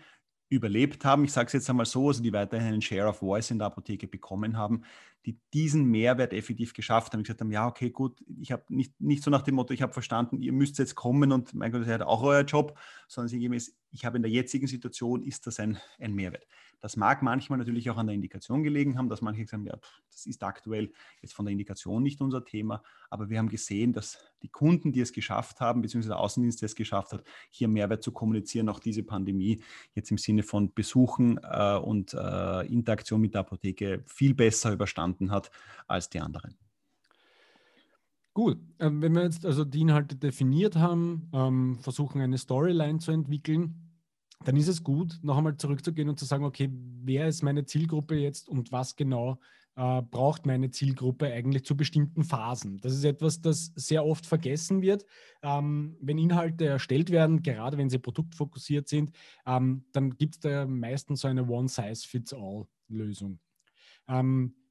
überlebt haben, ich sage es jetzt einmal so, also die weiterhin einen Share of Voice in der Apotheke bekommen haben, die diesen Mehrwert effektiv geschafft haben. Ich gesagt haben, ja, okay, gut, ich habe nicht, nicht so nach dem Motto, ich habe verstanden, ihr müsst jetzt kommen und mein Gott, das ist auch euer Job, sondern sinngemäß, ich habe in der jetzigen Situation, ist das ein, ein Mehrwert. Das mag manchmal natürlich auch an der Indikation gelegen haben, dass manche sagen, ja, das ist aktuell jetzt von der Indikation nicht unser Thema, aber wir haben gesehen, dass die Kunden, die es geschafft haben, beziehungsweise der Außendienst, der es geschafft hat, hier Mehrwert zu kommunizieren, auch diese Pandemie jetzt im Sinne von Besuchen äh, und äh, Interaktion mit der Apotheke viel besser überstanden hat als die anderen. Gut, ähm, wenn wir jetzt also die Inhalte definiert haben, ähm, versuchen eine Storyline zu entwickeln, dann ist es gut, noch einmal zurückzugehen und zu sagen, okay, wer ist meine Zielgruppe jetzt und was genau äh, braucht meine Zielgruppe eigentlich zu bestimmten Phasen. Das ist etwas, das sehr oft vergessen wird. Ähm, wenn Inhalte erstellt werden, gerade wenn sie produktfokussiert sind, dann gibt es da meistens so eine One-Size-Fits-All-Lösung.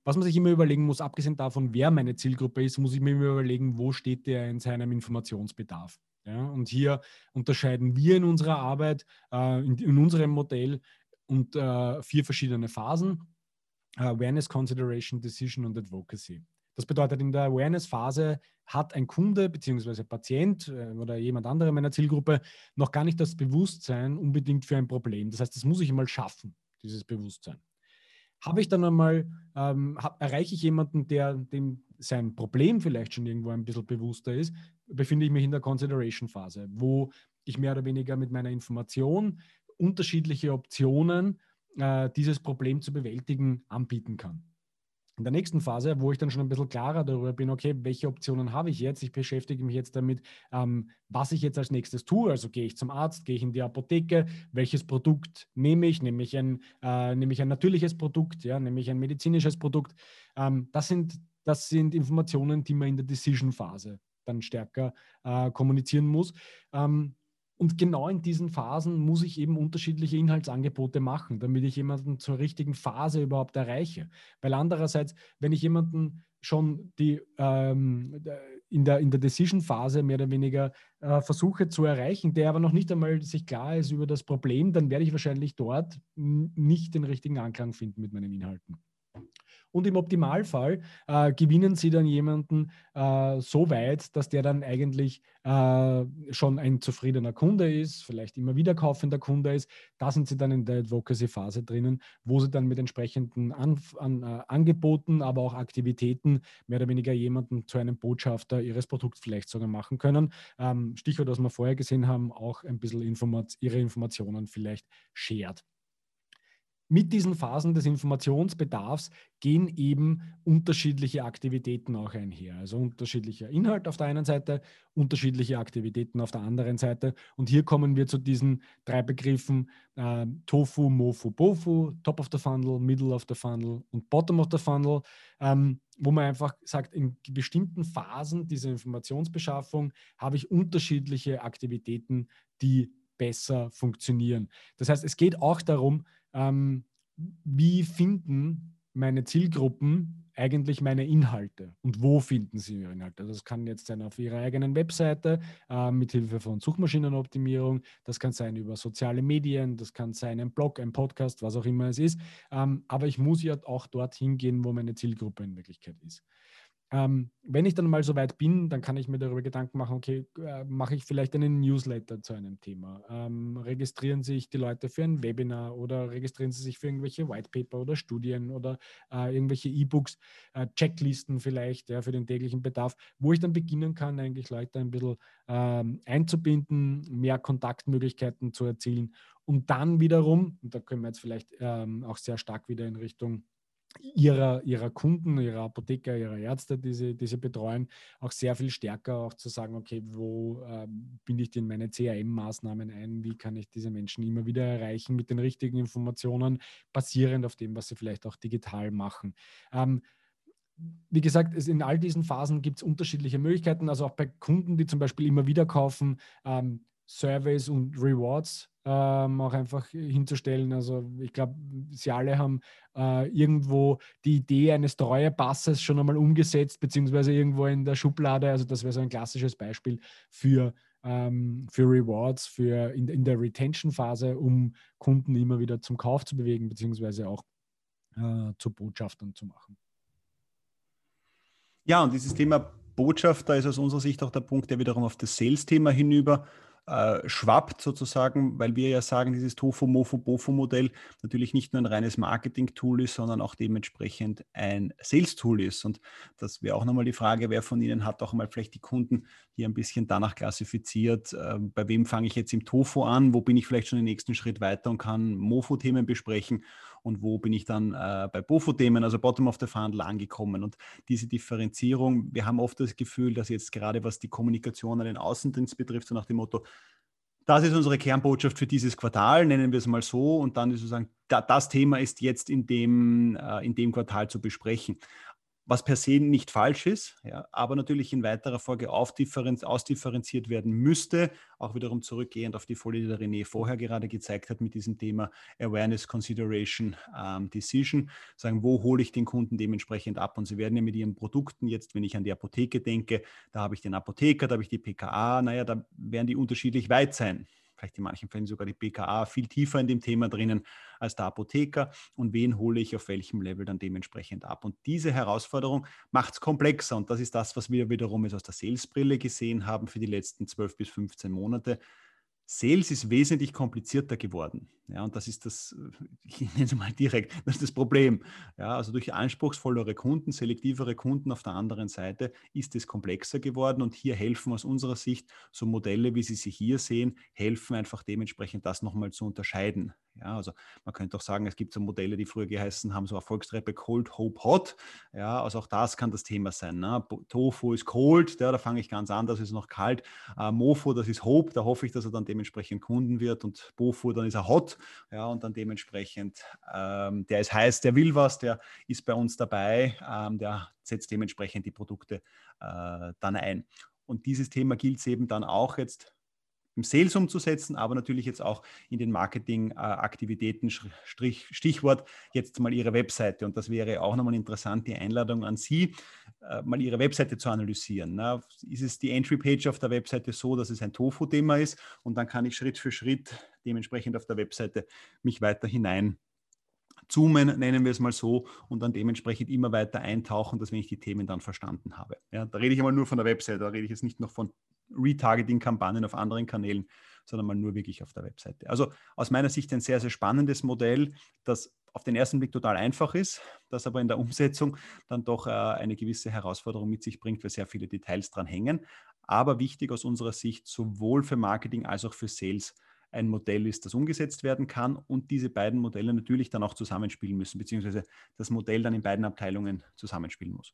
Was man sich immer überlegen muss, abgesehen davon, wer meine Zielgruppe ist, muss ich mir immer überlegen, wo steht der in seinem Informationsbedarf. Ja, und hier unterscheiden wir in unserer Arbeit, äh, in, in, unserem Modell und äh, vier verschiedene Phasen. Äh, Awareness, Consideration, Decision und Advocacy. Das bedeutet, in der Awareness-Phase hat ein Kunde bzw. Patient äh, oder jemand anderer meiner Zielgruppe noch gar nicht das Bewusstsein unbedingt für ein Problem. Das heißt, das muss ich mal schaffen, dieses Bewusstsein. Habe ich dann einmal, ähm, hab, erreiche ich jemanden, der dem sein Problem vielleicht schon irgendwo ein bisschen bewusster ist, befinde ich mich in der Consideration-Phase, wo ich mehr oder weniger mit meiner Information unterschiedliche Optionen, äh, dieses Problem zu bewältigen, anbieten kann. In der nächsten Phase, wo ich dann schon ein bisschen klarer darüber bin, okay, welche Optionen habe ich jetzt? Ich beschäftige mich jetzt damit, ähm, was ich jetzt als nächstes tue. Also gehe ich zum Arzt, gehe ich in die Apotheke, welches Produkt nehme ich? Nehme ich ein, äh, nehme ich ein natürliches Produkt, ja, nehme ich ein medizinisches Produkt? Ähm, das, sind, das sind Informationen, die man in der Decision-Phase dann stärker äh, kommunizieren muss. Ähm, und genau in diesen Phasen muss ich eben unterschiedliche Inhaltsangebote machen, damit ich jemanden zur richtigen Phase überhaupt erreiche. Weil andererseits, wenn ich jemanden schon die ähm, in der, in der Decision-Phase mehr oder weniger äh, Versuche zu erreichen, der aber noch nicht einmal sich klar ist über das Problem, dann werde ich wahrscheinlich dort nicht den richtigen Anklang finden mit meinen Inhalten. Und im Optimalfall äh, gewinnen sie dann jemanden äh, so weit, dass der dann eigentlich äh, schon ein zufriedener Kunde ist, vielleicht immer wieder kaufender Kunde ist. Da sind sie dann in der Advocacy-Phase drinnen, wo sie dann mit entsprechenden An an, äh, Angeboten, aber auch Aktivitäten mehr oder weniger jemanden zu einem Botschafter ihres Produkts vielleicht sogar machen können. Ähm, Stichwort, was wir vorher gesehen haben, auch ein bisschen Informat ihre Informationen vielleicht shared mit diesen Phasen des Informationsbedarfs gehen eben unterschiedliche Aktivitäten auch einher. Also unterschiedlicher Inhalt auf der einen Seite, unterschiedliche Aktivitäten auf der anderen Seite. Und hier kommen wir zu diesen drei Begriffen äh, Tofu, Mofu, Bofu, Top of the Funnel, Middle of the Funnel und Bottom of the Funnel, ähm, wo man einfach sagt, in bestimmten Phasen dieser Informationsbeschaffung habe ich unterschiedliche Aktivitäten, die besser funktionieren. Das heißt, es geht auch darum, ähm, wie finden meine Zielgruppen eigentlich meine Inhalte und wo finden sie ihre Inhalte? Das kann jetzt sein auf ihrer eigenen Webseite äh, mit Hilfe von Suchmaschinenoptimierung, das kann sein über soziale Medien, das kann sein ein Blog, ein Podcast, was auch immer es ist. Ähm, aber ich muss ja auch dorthin gehen, wo meine Zielgruppe in Wirklichkeit ist. Ähm, wenn ich dann mal so weit bin, dann kann ich mir darüber Gedanken machen, okay, äh, mache ich vielleicht einen Newsletter zu einem Thema? Ähm, registrieren sich die Leute für ein Webinar oder registrieren sie sich für irgendwelche Whitepaper oder Studien oder äh, irgendwelche E-Books, äh, Checklisten vielleicht ja, für den täglichen Bedarf, wo ich dann beginnen kann, eigentlich Leute ein bisschen ähm, einzubinden, mehr Kontaktmöglichkeiten zu erzielen und dann wiederum, und da können wir jetzt vielleicht ähm, auch sehr stark wieder in Richtung ihrer, ihrer Kunden, ihrer Apotheker, ihrer Ärzte, die sie, die sie betreuen, auch sehr viel stärker auch zu sagen, okay, wo äh, binde ich denn meine CRM-Maßnahmen ein, wie kann ich diese Menschen immer wieder erreichen mit den richtigen Informationen, basierend auf dem, was sie vielleicht auch digital machen. Ähm, wie gesagt, in all diesen Phasen gibt es unterschiedliche Möglichkeiten. Also auch bei Kunden, die zum Beispiel immer wieder kaufen, ähm, Surveys und Rewards ähm, auch einfach hinzustellen. Also ich glaube, Sie alle haben äh, irgendwo die Idee eines Treuepasses schon einmal umgesetzt, beziehungsweise irgendwo in der Schublade. Also das wäre so ein klassisches Beispiel für, ähm, für Rewards, für in, in der Retention-Phase, um Kunden immer wieder zum Kauf zu bewegen, beziehungsweise auch äh, zu Botschaftern zu machen. Ja, und dieses Thema Botschafter ist aus unserer Sicht auch der Punkt, der wiederum auf das Sales-Thema hinüber äh, schwappt sozusagen, weil wir ja sagen, dieses Tofu, Mofu, Bofu-Modell natürlich nicht nur ein reines Marketing-Tool ist, sondern auch dementsprechend ein Sales-Tool ist. Und das wäre auch nochmal die Frage, wer von Ihnen hat auch mal vielleicht die Kunden hier ein bisschen danach klassifiziert, äh, bei wem fange ich jetzt im Tofu an, wo bin ich vielleicht schon den nächsten Schritt weiter und kann Mofu-Themen besprechen und wo bin ich dann äh, bei BOFO-Themen, also Bottom of the Funnel, angekommen. Und diese Differenzierung, wir haben oft das Gefühl, dass jetzt gerade was die Kommunikation an den Außendienst betrifft, so nach dem Motto, das ist unsere Kernbotschaft für dieses Quartal, nennen wir es mal so. Und dann ist sozusagen, das Thema ist jetzt in dem, äh, in dem Quartal zu besprechen was per se nicht falsch ist, ja, aber natürlich in weiterer Folge ausdifferenziert werden müsste, auch wiederum zurückgehend auf die Folie, die der René vorher gerade gezeigt hat mit diesem Thema Awareness, Consideration, ähm, Decision, sagen, wo hole ich den Kunden dementsprechend ab? Und sie werden ja mit ihren Produkten jetzt, wenn ich an die Apotheke denke, da habe ich den Apotheker, da habe ich die PKA, naja, da werden die unterschiedlich weit sein vielleicht in manchen Fällen sogar die BKA viel tiefer in dem Thema drinnen als der Apotheker und wen hole ich auf welchem Level dann dementsprechend ab. Und diese Herausforderung macht es komplexer und das ist das, was wir wiederum jetzt aus der Salesbrille gesehen haben für die letzten 12 bis 15 Monate. Sales ist wesentlich komplizierter geworden. Ja, und das ist das, ich nenne es mal direkt, das ist das Problem. Ja, also durch anspruchsvollere Kunden, selektivere Kunden auf der anderen Seite ist es komplexer geworden und hier helfen aus unserer Sicht so Modelle, wie Sie sie hier sehen, helfen einfach dementsprechend das nochmal zu unterscheiden. Ja, also man könnte auch sagen, es gibt so Modelle, die früher geheißen haben, so Erfolgstreppe Cold, Hope, Hot. Ja, also auch das kann das Thema sein. Ne? Tofu ist cold, ja, da fange ich ganz an, das ist noch kalt. Äh, Mofo, das ist Hope, da hoffe ich, dass er dann dementsprechend Kunden wird und Bofu, dann ist er Hot ja, und dann dementsprechend, ähm, der ist heiß, der will was, der ist bei uns dabei, ähm, der setzt dementsprechend die Produkte äh, dann ein. Und dieses Thema gilt es eben dann auch jetzt im Sales umzusetzen, aber natürlich jetzt auch in den Marketingaktivitäten, Stichwort jetzt mal Ihre Webseite. Und das wäre auch nochmal interessant, die Einladung an Sie. äh, mal ihre Webseite zu analysieren. Na, ist es die Entry-Page auf der Webseite so, dass es ein Tofu-Thema ist und dann kann ich Schritt für Schritt dementsprechend auf der Webseite mich weiter hinein zoomen, nennen wir es mal so, und dann dementsprechend immer weiter eintauchen, dass wenn ich die Themen dann verstanden habe. Ja, da rede ich einmal nur von der Webseite, da rede ich jetzt nicht noch von Retargeting-Kampagnen auf anderen Kanälen, sondern mal nur wirklich auf der Webseite. Also aus meiner Sicht ein sehr, sehr spannendes Modell, das auf den ersten Blick total einfach ist, das aber in der Umsetzung dann doch äh, eine gewisse Herausforderung mit sich bringt, weil sehr viele Details dran hängen. Aber wichtig aus unserer Sicht, sowohl für Marketing als auch für Sales ein Modell ist, das umgesetzt werden kann und diese beiden Modelle natürlich dann auch zusammenspielen müssen, beziehungsweise das Modell dann in beiden Abteilungen zusammenspielen muss.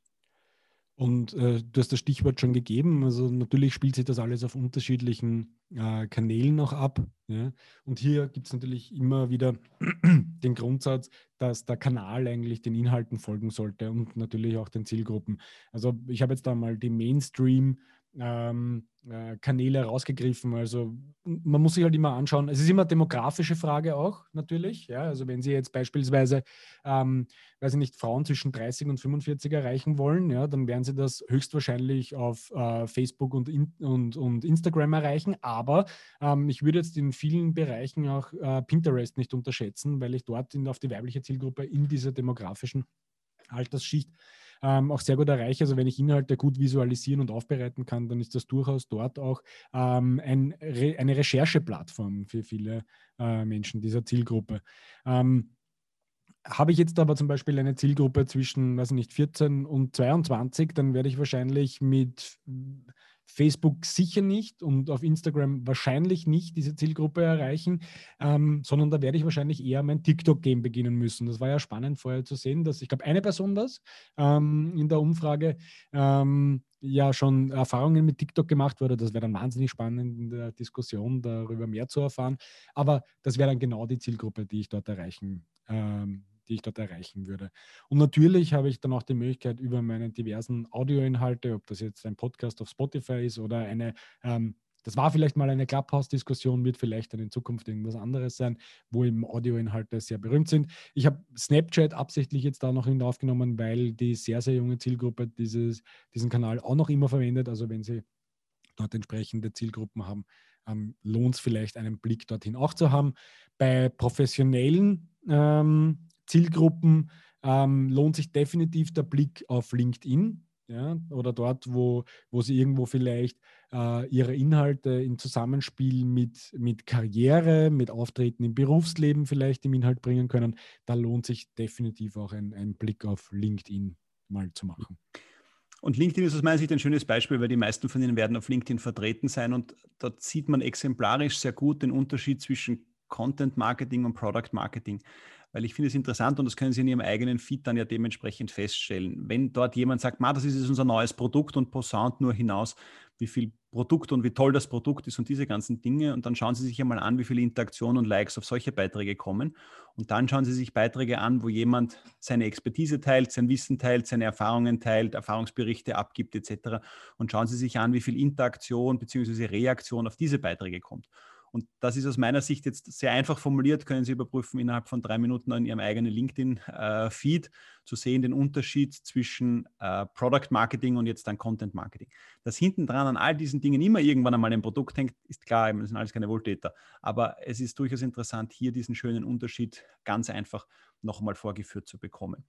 Und äh, du hast das Stichwort schon gegeben. Also natürlich spielt sich das alles auf unterschiedlichen äh, Kanälen noch ab. Ja? Und hier gibt es natürlich immer wieder den Grundsatz, dass der Kanal eigentlich den Inhalten folgen sollte und natürlich auch den Zielgruppen. Also ich habe jetzt da mal die Mainstream ähm, äh, Kanäle rausgegriffen. Also man muss sich halt immer anschauen. Es ist immer eine demografische Frage auch natürlich. Ja? Also wenn Sie jetzt beispielsweise, ähm, weiß ich nicht, Frauen zwischen 30 und 45 erreichen wollen, ja, dann werden Sie das höchstwahrscheinlich auf äh, Facebook und, in, und, und Instagram erreichen. Aber ähm, ich würde jetzt in vielen Bereichen auch äh, Pinterest nicht unterschätzen, weil ich dort in, auf die weibliche Zielgruppe in dieser demografischen Altersschicht ähm, auch sehr gut erreiche. Also wenn ich Inhalte gut visualisieren und aufbereiten kann, dann ist das durchaus dort auch ähm, ein Re eine Rechercheplattform für viele äh, Menschen dieser Zielgruppe. Ähm, habe ich jetzt aber zum Beispiel eine Zielgruppe zwischen, weiß ich nicht, 14 und 22, dann werde ich wahrscheinlich mit Facebook sicher nicht und auf Instagram wahrscheinlich nicht diese Zielgruppe erreichen, ähm, sondern da werde ich wahrscheinlich eher mein TikTok-Game beginnen müssen. Das war ja spannend vorher zu sehen, dass ich glaube, eine Person das ähm, in der Umfrage ähm, ja schon Erfahrungen mit TikTok gemacht wurde. Das wäre dann wahnsinnig spannend in der Diskussion darüber mehr zu erfahren. Aber das wäre dann genau die Zielgruppe, die ich dort erreichen ähm, die ich dort erreichen würde. Und natürlich habe ich dann auch die Möglichkeit, über meine diversen Audioinhalte, ob das jetzt ein Podcast auf Spotify ist oder eine ähm, das war vielleicht mal eine Clubhouse-Diskussion, wird vielleicht dann in Zukunft irgendwas anderes sein, wo eben Audioinhalte sehr berühmt sind. Ich habe Snapchat absichtlich jetzt da noch aufgenommen, weil die sehr, sehr junge Zielgruppe dieses, diesen Kanal auch noch immer verwendet. Also wenn Sie dort entsprechende Zielgruppen haben, ähm, lohnt es vielleicht einen Blick dorthin auch zu haben. Bei professionellen ähm, Zielgruppen ähm, lohnt sich definitiv der Blick auf LinkedIn. Ja, oder dort, wo, wo sie irgendwo vielleicht äh, ihre Inhalte im Zusammenspiel mit, mit Karriere, mit Auftreten im Berufsleben vielleicht im Inhalt bringen können, da lohnt sich definitiv auch ein, ein Blick auf LinkedIn mal zu machen. Und LinkedIn ist aus meiner Sicht ein schönes Beispiel, weil die meisten von ihnen werden auf LinkedIn vertreten sein und dort sieht man exemplarisch sehr gut den Unterschied zwischen Content Marketing und Product Marketing weil ich finde es interessant und das können Sie in Ihrem eigenen Feed dann ja dementsprechend feststellen. Wenn dort jemand sagt, das ist jetzt unser neues Produkt und posaunt nur hinaus, wie viel Produkt und wie toll das Produkt ist und diese ganzen Dinge und dann schauen Sie sich einmal an, wie viele Interaktionen und Likes auf solche Beiträge kommen und dann schauen Sie sich Beiträge an, wo jemand seine Expertise teilt, sein Wissen teilt, seine Erfahrungen teilt, Erfahrungsberichte abgibt etc. und schauen Sie sich an, wie viel Interaktion bzw. Reaktion auf diese Beiträge kommt. Und das ist aus meiner Sicht jetzt sehr einfach formuliert, können Sie überprüfen innerhalb von drei Minuten in Ihrem eigenen LinkedIn-Feed äh, zu sehen, den Unterschied zwischen äh, Product Marketing und jetzt dann Content Marketing. Dass hinten dran an all diesen Dingen immer irgendwann einmal ein Produkt hängt, ist klar, das sind alles keine Wohltäter. Aber es ist durchaus interessant, hier diesen schönen Unterschied ganz einfach nochmal vorgeführt zu bekommen.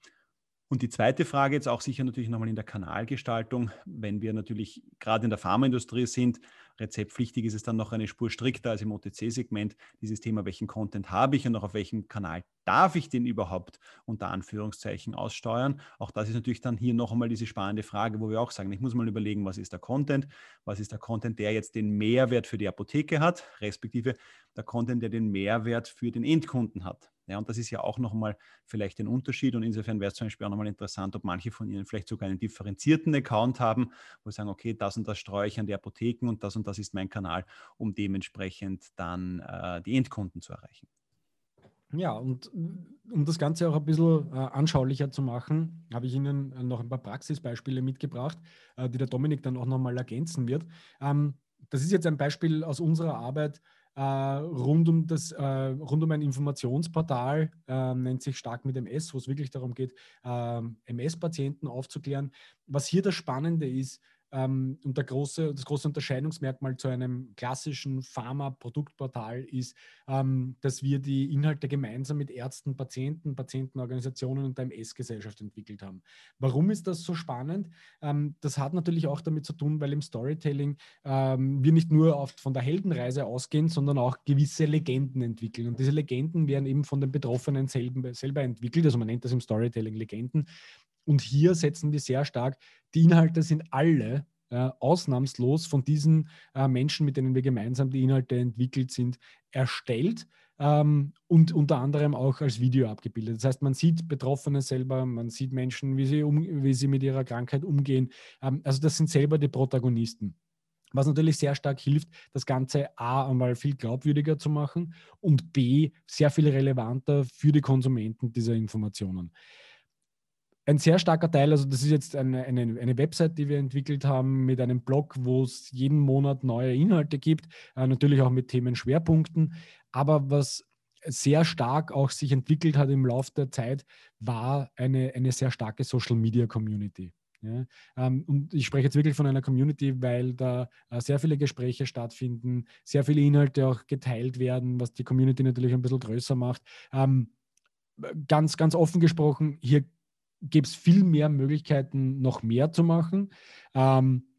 Und die zweite Frage jetzt auch sicher natürlich nochmal in der Kanalgestaltung. Wenn wir natürlich gerade in der Pharmaindustrie sind, rezeptpflichtig ist es dann noch eine Spur strikter als im OTC-Segment. Dieses Thema, welchen Content habe ich und auch auf welchem Kanal darf ich den überhaupt unter Anführungszeichen aussteuern? Auch das ist natürlich dann hier noch einmal diese spannende Frage, wo wir auch sagen, ich muss mal überlegen, was ist der Content? Was ist der Content, der jetzt den Mehrwert für die Apotheke hat, respektive der Content, der den Mehrwert für den Endkunden hat? Ja, und das ist ja auch nochmal vielleicht ein Unterschied. Und insofern wäre es zum Beispiel auch nochmal interessant, ob manche von Ihnen vielleicht sogar einen differenzierten Account haben, wo sie sagen, okay, das und das streue ich an die Apotheken und das und das ist mein Kanal, um dementsprechend dann äh, die Endkunden zu erreichen. Ja, und äh, um das Ganze auch ein bisschen äh, anschaulicher zu machen, habe ich Ihnen äh, noch ein paar Praxisbeispiele mitgebracht, äh, die der Dominik dann auch nochmal ergänzen wird. Ähm, das ist jetzt ein Beispiel aus unserer Arbeit äh, rund, um das, äh, rund um ein Informationsportal, äh, nennt sich Stark mit MS, wo es wirklich darum geht, ähm, MS-Patienten aufzuklären. Was hier das Spannende ist, ähm, und der große, das große Unterscheidungsmerkmal zu einem klassischen Pharma-Produktportal ist, ähm, dass wir die Inhalte gemeinsam mit Ärzten, Patienten, Patientenorganisationen und der MS-Gesellschaft entwickelt haben. Warum ist das so spannend? Ähm, das hat natürlich auch damit zu tun, weil im Storytelling ähm, wir nicht nur oft von der Heldenreise ausgehen, sondern auch gewisse Legenden entwickeln. Und diese Legenden werden eben von den Betroffenen selber, selber entwickelt. Also man nennt das im Storytelling Legenden. Und hier setzen wir sehr stark, die Inhalte sind alle äh, ausnahmslos von diesen äh, Menschen, mit denen wir gemeinsam die Inhalte entwickelt sind, erstellt ähm, und unter anderem auch als Video abgebildet. Das heißt, man sieht Betroffene selber, man sieht Menschen, wie sie, um, wie sie mit ihrer Krankheit umgehen. Ähm, also das sind selber die Protagonisten. Was natürlich sehr stark hilft, das Ganze A einmal viel glaubwürdiger zu machen und B sehr viel relevanter für die Konsumenten dieser Informationen ein sehr starker Teil, also das ist jetzt eine, eine, eine Website, die wir entwickelt haben mit einem Blog, wo es jeden Monat neue Inhalte gibt, äh, natürlich auch mit Themenschwerpunkten. Aber was sehr stark auch sich entwickelt hat im Laufe der Zeit, war eine, eine sehr starke Social Media Community. Ja, ähm, und ich spreche jetzt wirklich von einer Community, weil da äh, sehr viele Gespräche stattfinden, sehr viele Inhalte auch geteilt werden, was die Community natürlich ein bisschen größer macht. Ähm, ganz, ganz offen gesprochen, hier gäbe es viel mehr Möglichkeiten, noch mehr zu machen. Ähm,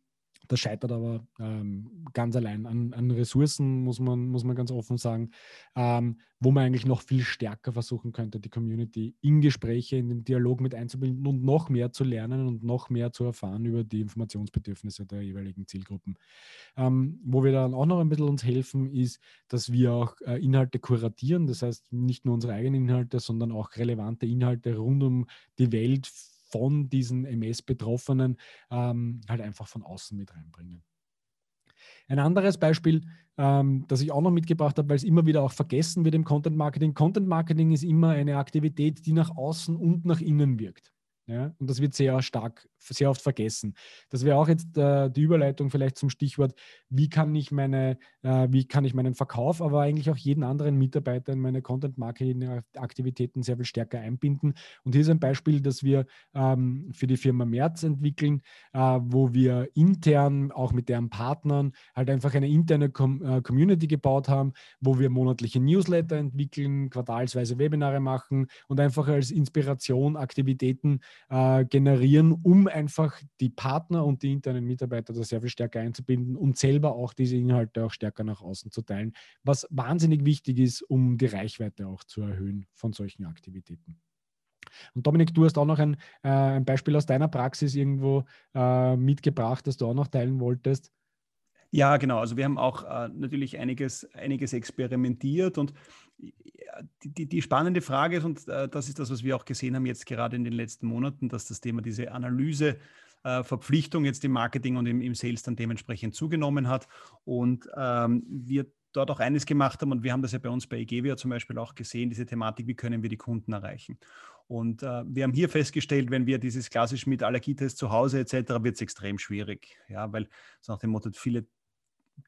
das scheitert aber ähm, ganz allein an, an, Ressourcen, muss man, muss man ganz offen sagen, ähm, wo man eigentlich noch viel stärker versuchen könnte, die Community in Gespräche, in den Dialog mit einzubinden und noch mehr zu lernen und noch mehr zu erfahren über die Informationsbedürfnisse der jeweiligen Zielgruppen. Ähm, wo wir dann auch noch ein bisschen uns helfen, ist, dass wir auch äh, Inhalte kuratieren, das heißt nicht nur unsere eigenen Inhalte, sondern auch relevante Inhalte rund um die Welt von diesen MS-Betroffenen ähm, halt einfach von außen mit reinbringen. Ein anderes Beispiel, ähm, das ich auch noch mitgebracht habe, weil es immer wieder auch vergessen wird im Content Marketing. Content Marketing ist immer eine Aktivität, die nach außen und nach innen wirkt. Ja, und das wird sehr stark, sehr oft vergessen. Das wäre auch jetzt äh, die Überleitung vielleicht zum Stichwort, wie kann ich meine, äh, wie kann ich meinen Verkauf, aber eigentlich auch jeden anderen Mitarbeiter in meine Content-Marketing-Aktivitäten sehr viel stärker einbinden. Und hier ist ein Beispiel, das wir ähm, für die Firma Merz entwickeln, äh, wo wir intern, auch mit deren Partnern, halt einfach eine interne Com äh, Community gebaut haben, wo wir monatliche Newsletter entwickeln, quartalsweise Webinare machen und einfach als Inspiration Aktivitäten äh, generieren, um einfach die Partner und die internen Mitarbeiter da sehr viel stärker einzubinden und selber auch diese Inhalte auch stärker nach außen zu teilen, was wahnsinnig wichtig ist, um die Reichweite auch zu erhöhen von solchen Aktivitäten. Und Dominik, du hast auch noch ein, äh, ein Beispiel aus deiner Praxis irgendwo äh, mitgebracht, das du auch noch teilen wolltest. Ja, genau. Also wir haben auch äh, natürlich einiges, einiges experimentiert und die, die, spannende Frage ist, und äh, das ist das, was wir auch gesehen haben jetzt gerade in den letzten Monaten, dass das Thema diese Analyse äh, Verpflichtung jetzt im Marketing und im, im, Sales dann dementsprechend zugenommen hat und ähm, wir dort auch eines gemacht haben und wir haben das ja bei uns bei Egevia zum Beispiel auch gesehen, diese Thematik, wie können wir die Kunden erreichen. Und äh, wir haben hier festgestellt, wenn wir dieses klassisch mit Allergietest zu Hause etc., wird es extrem schwierig. Ja, weil so nach dem Motto, viele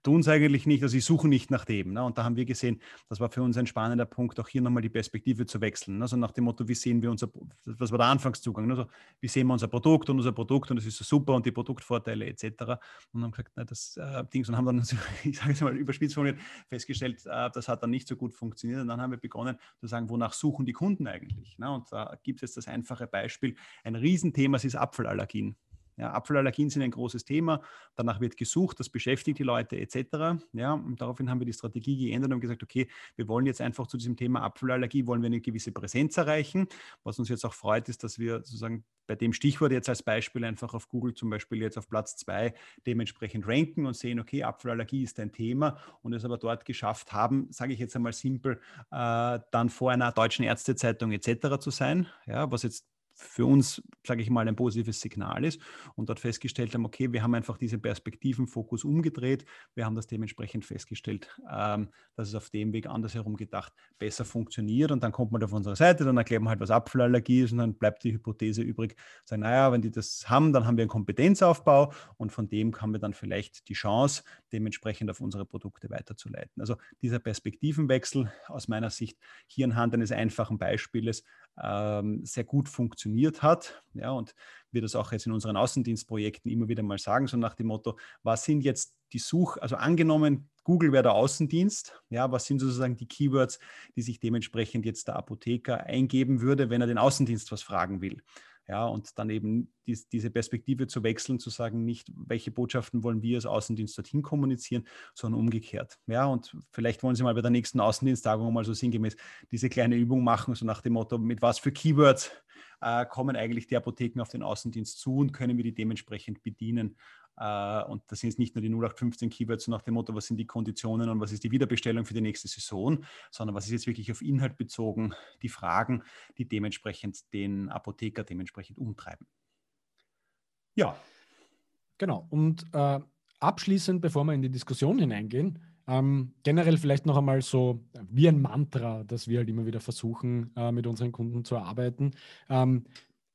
tun es eigentlich nicht, also sie suchen nicht nach dem. Ne? Und da haben wir gesehen, das war für uns ein spannender Punkt, auch hier nochmal die Perspektive zu wechseln. Also nach dem Motto, wie sehen wir unser, was war der Anfangszugang? Also wie sehen wir unser Produkt und unser Produkt und das ist so super und die Produktvorteile etc. Und haben gesagt, na, das äh, Ding, und haben dann, ich sage es mal überspitzt formuliert, festgestellt, äh, das hat dann nicht so gut funktioniert. Und dann haben wir begonnen zu sagen, wonach suchen die Kunden eigentlich? Ne? Und da gibt es das einfache Beispiel, ein Riesenthema, es ist Apfelallergien. Ja, Apfelallergien sind ein großes Thema. Danach wird gesucht, das beschäftigt die Leute etc. Ja, und daraufhin haben wir die Strategie geändert und gesagt, okay, wir wollen jetzt einfach zu diesem Thema Apfelallergie, wollen wir eine gewisse Präsenz erreichen. Was uns jetzt auch freut, ist, dass wir sozusagen bei dem Stichwort jetzt als Beispiel einfach auf Google zum Beispiel jetzt auf Platz zwei dementsprechend ranken und sehen, okay, Apfelallergie ist ein Thema und es aber dort geschafft haben, sage ich jetzt einmal simpel, äh, dann vor einer deutschen Ärztezeitung etc. zu sein, ja, was jetzt für uns, sage ich mal, ein positives Signal ist und dort festgestellt haben, okay, wir haben einfach diesen Perspektivenfokus umgedreht. Wir haben das dementsprechend festgestellt, ähm, dass es auf dem Weg andersherum gedacht besser funktioniert und dann kommt man auf unsere Seite, dann erklärt man halt, was Apfelallergie ist und dann bleibt die Hypothese übrig, sagen, naja, wenn die das haben, dann haben wir einen Kompetenzaufbau und von dem haben wir dann vielleicht die Chance, dementsprechend auf unsere Produkte weiterzuleiten. Also dieser Perspektivenwechsel aus meiner Sicht hier anhand eines einfachen Beispieles ähm, sehr gut funktioniert hat. Ja, und wir das auch jetzt in unseren Außendienstprojekten immer wieder mal sagen, so nach dem Motto, was sind jetzt die Such, also angenommen, Google wäre der Außendienst, ja, was sind sozusagen die Keywords, die sich dementsprechend jetzt der Apotheker eingeben würde, wenn er den Außendienst was fragen will. Ja, und dann eben dies, diese Perspektive zu wechseln, zu sagen, nicht, welche Botschaften wollen wir als Außendienst dorthin kommunizieren, sondern umgekehrt. Ja, und vielleicht wollen Sie mal bei der nächsten Außendiensttagung mal so sinngemäß diese kleine Übung machen, so nach dem Motto, mit was für Keywords äh, kommen eigentlich die Apotheken auf den Außendienst zu und können wir die dementsprechend bedienen. Äh, und das sind jetzt nicht nur die 0815 Keywords so nach dem Motto, was sind die Konditionen und was ist die Wiederbestellung für die nächste Saison, sondern was ist jetzt wirklich auf Inhalt bezogen, die Fragen, die dementsprechend den Apotheker dementsprechend umtreiben. Ja. Genau. Und äh, abschließend, bevor wir in die Diskussion hineingehen, ähm, generell vielleicht noch einmal so wie ein Mantra, das wir halt immer wieder versuchen, äh, mit unseren Kunden zu erarbeiten. Ähm,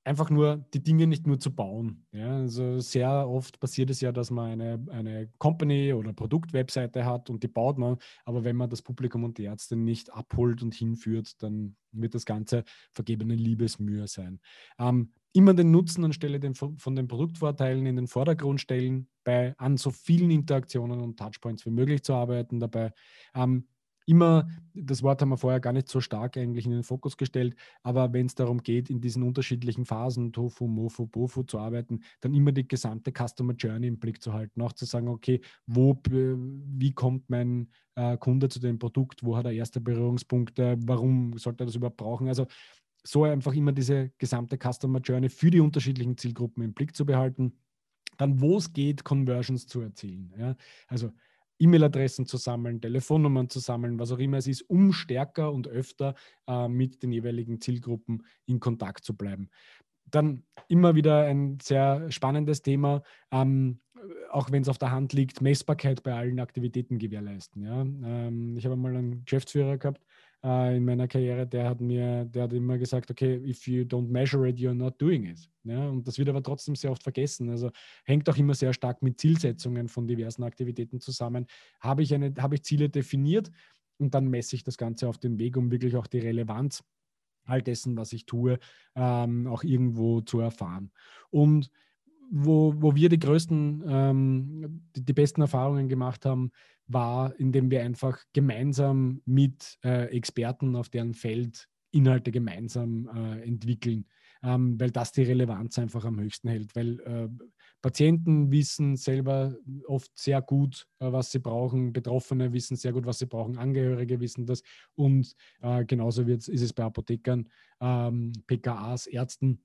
einfach nur die Dinge nicht nur zu bauen. Ja, also sehr oft passiert es ja, dass man eine, eine Company- oder Produktwebseite hat und die baut man, aber wenn man das Publikum und die Ärzte nicht abholt und hinführt, dann wird das Ganze vergebene Liebesmühe sein. Ähm, immer den Nutzen anstelle den, von den Produktvorteilen in den Vordergrund stellen, bei an so vielen Interaktionen und Touchpoints wie möglich zu arbeiten dabei. Ähm, immer, das Wort haben wir vorher gar nicht so stark eigentlich in den Fokus gestellt, aber wenn es darum geht, in diesen unterschiedlichen Phasen, Tofu, Mofu, Bofu zu arbeiten, dann immer die gesamte Customer Journey im Blick zu halten, auch zu sagen, okay, wo, wie kommt mein äh, Kunde zu dem Produkt, wo hat er erste Berührungspunkte, warum sollte er das überhaupt brauchen? Also so einfach immer diese gesamte Customer Journey für die unterschiedlichen Zielgruppen im Blick zu behalten. Dann, wo es geht, Conversions zu erzielen. Ja? Also E-Mail-Adressen zu sammeln, Telefonnummern zu sammeln, was auch immer es ist, um stärker und öfter äh, mit den jeweiligen Zielgruppen in Kontakt zu bleiben. Dann immer wieder ein sehr spannendes Thema, ähm, auch wenn es auf der Hand liegt, Messbarkeit bei allen Aktivitäten gewährleisten. Ja? Ähm, ich habe mal einen Geschäftsführer gehabt, äh, in meiner Karriere, der hat mir, der hat immer gesagt, okay, if you don't measure it, you're not doing it. Ja, und das wird aber trotzdem sehr oft vergessen. Also hängt auch immer sehr stark mit Zielsetzungen von diversen Aktivitäten zusammen. Habe ich, eine, habe ich Ziele definiert und dann messe ich das Ganze auf den Weg, um wirklich auch die Relevanz all dessen, was ich tue, ähm, auch irgendwo zu erfahren. Und wo, wo wir die größten, ähm, die, die, besten Erfahrungen gemacht haben, war, indem wir einfach gemeinsam mit äh, Experten auf deren Feld Inhalte gemeinsam äh, entwickeln, ähm, weil das die Relevanz einfach am höchsten hält. Weil äh, Patienten wissen selber oft sehr gut, äh, was sie brauchen, Betroffene wissen sehr gut, was sie brauchen, Angehörige wissen das. Und äh, genauso ist es bei Apothekern, ähm, PKAs, Ärzten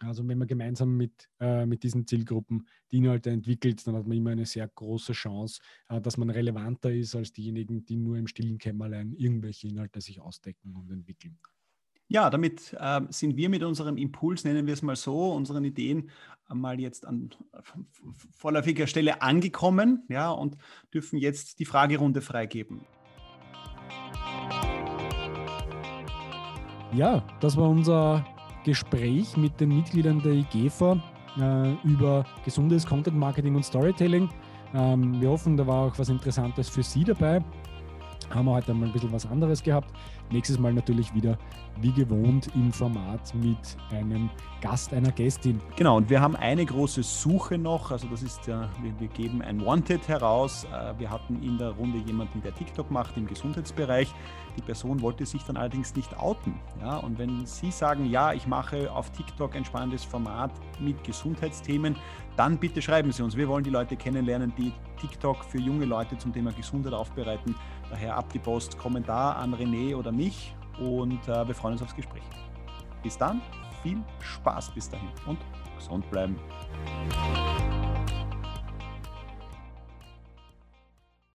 also wenn man gemeinsam mit, äh, mit diesen Zielgruppen die Inhalte entwickelt, dann hat man immer eine sehr große Chance, äh, dass man relevanter ist als diejenigen, die nur im stillen Kämmerlein irgendwelche Inhalte sich ausdecken und entwickeln. Ja, damit äh, sind wir mit unserem Impuls, nennen wir es mal so, unseren Ideen mal jetzt an vorläufiger Stelle angekommen ja, und dürfen jetzt die Fragerunde freigeben. Ja, das war unser Gespräch mit den Mitgliedern der IGEFA äh, über gesundes Content Marketing und Storytelling. Ähm, wir hoffen, da war auch was Interessantes für Sie dabei. Haben wir heute mal ein bisschen was anderes gehabt. Nächstes Mal natürlich wieder wie gewohnt im Format mit einem Gast, einer Gästin. Genau, und wir haben eine große Suche noch. Also das ist ja, wir, wir geben ein Wanted heraus. Äh, wir hatten in der Runde jemanden, der TikTok macht im Gesundheitsbereich. Die Person wollte sich dann allerdings nicht outen. Ja, und wenn Sie sagen, ja, ich mache auf TikTok ein spannendes Format mit Gesundheitsthemen, dann bitte schreiben Sie uns. Wir wollen die Leute kennenlernen, die TikTok für junge Leute zum Thema Gesundheit aufbereiten. Daher ab die Post, Kommentar an René oder mich und äh, wir freuen uns aufs Gespräch. Bis dann, viel Spaß bis dahin und gesund bleiben.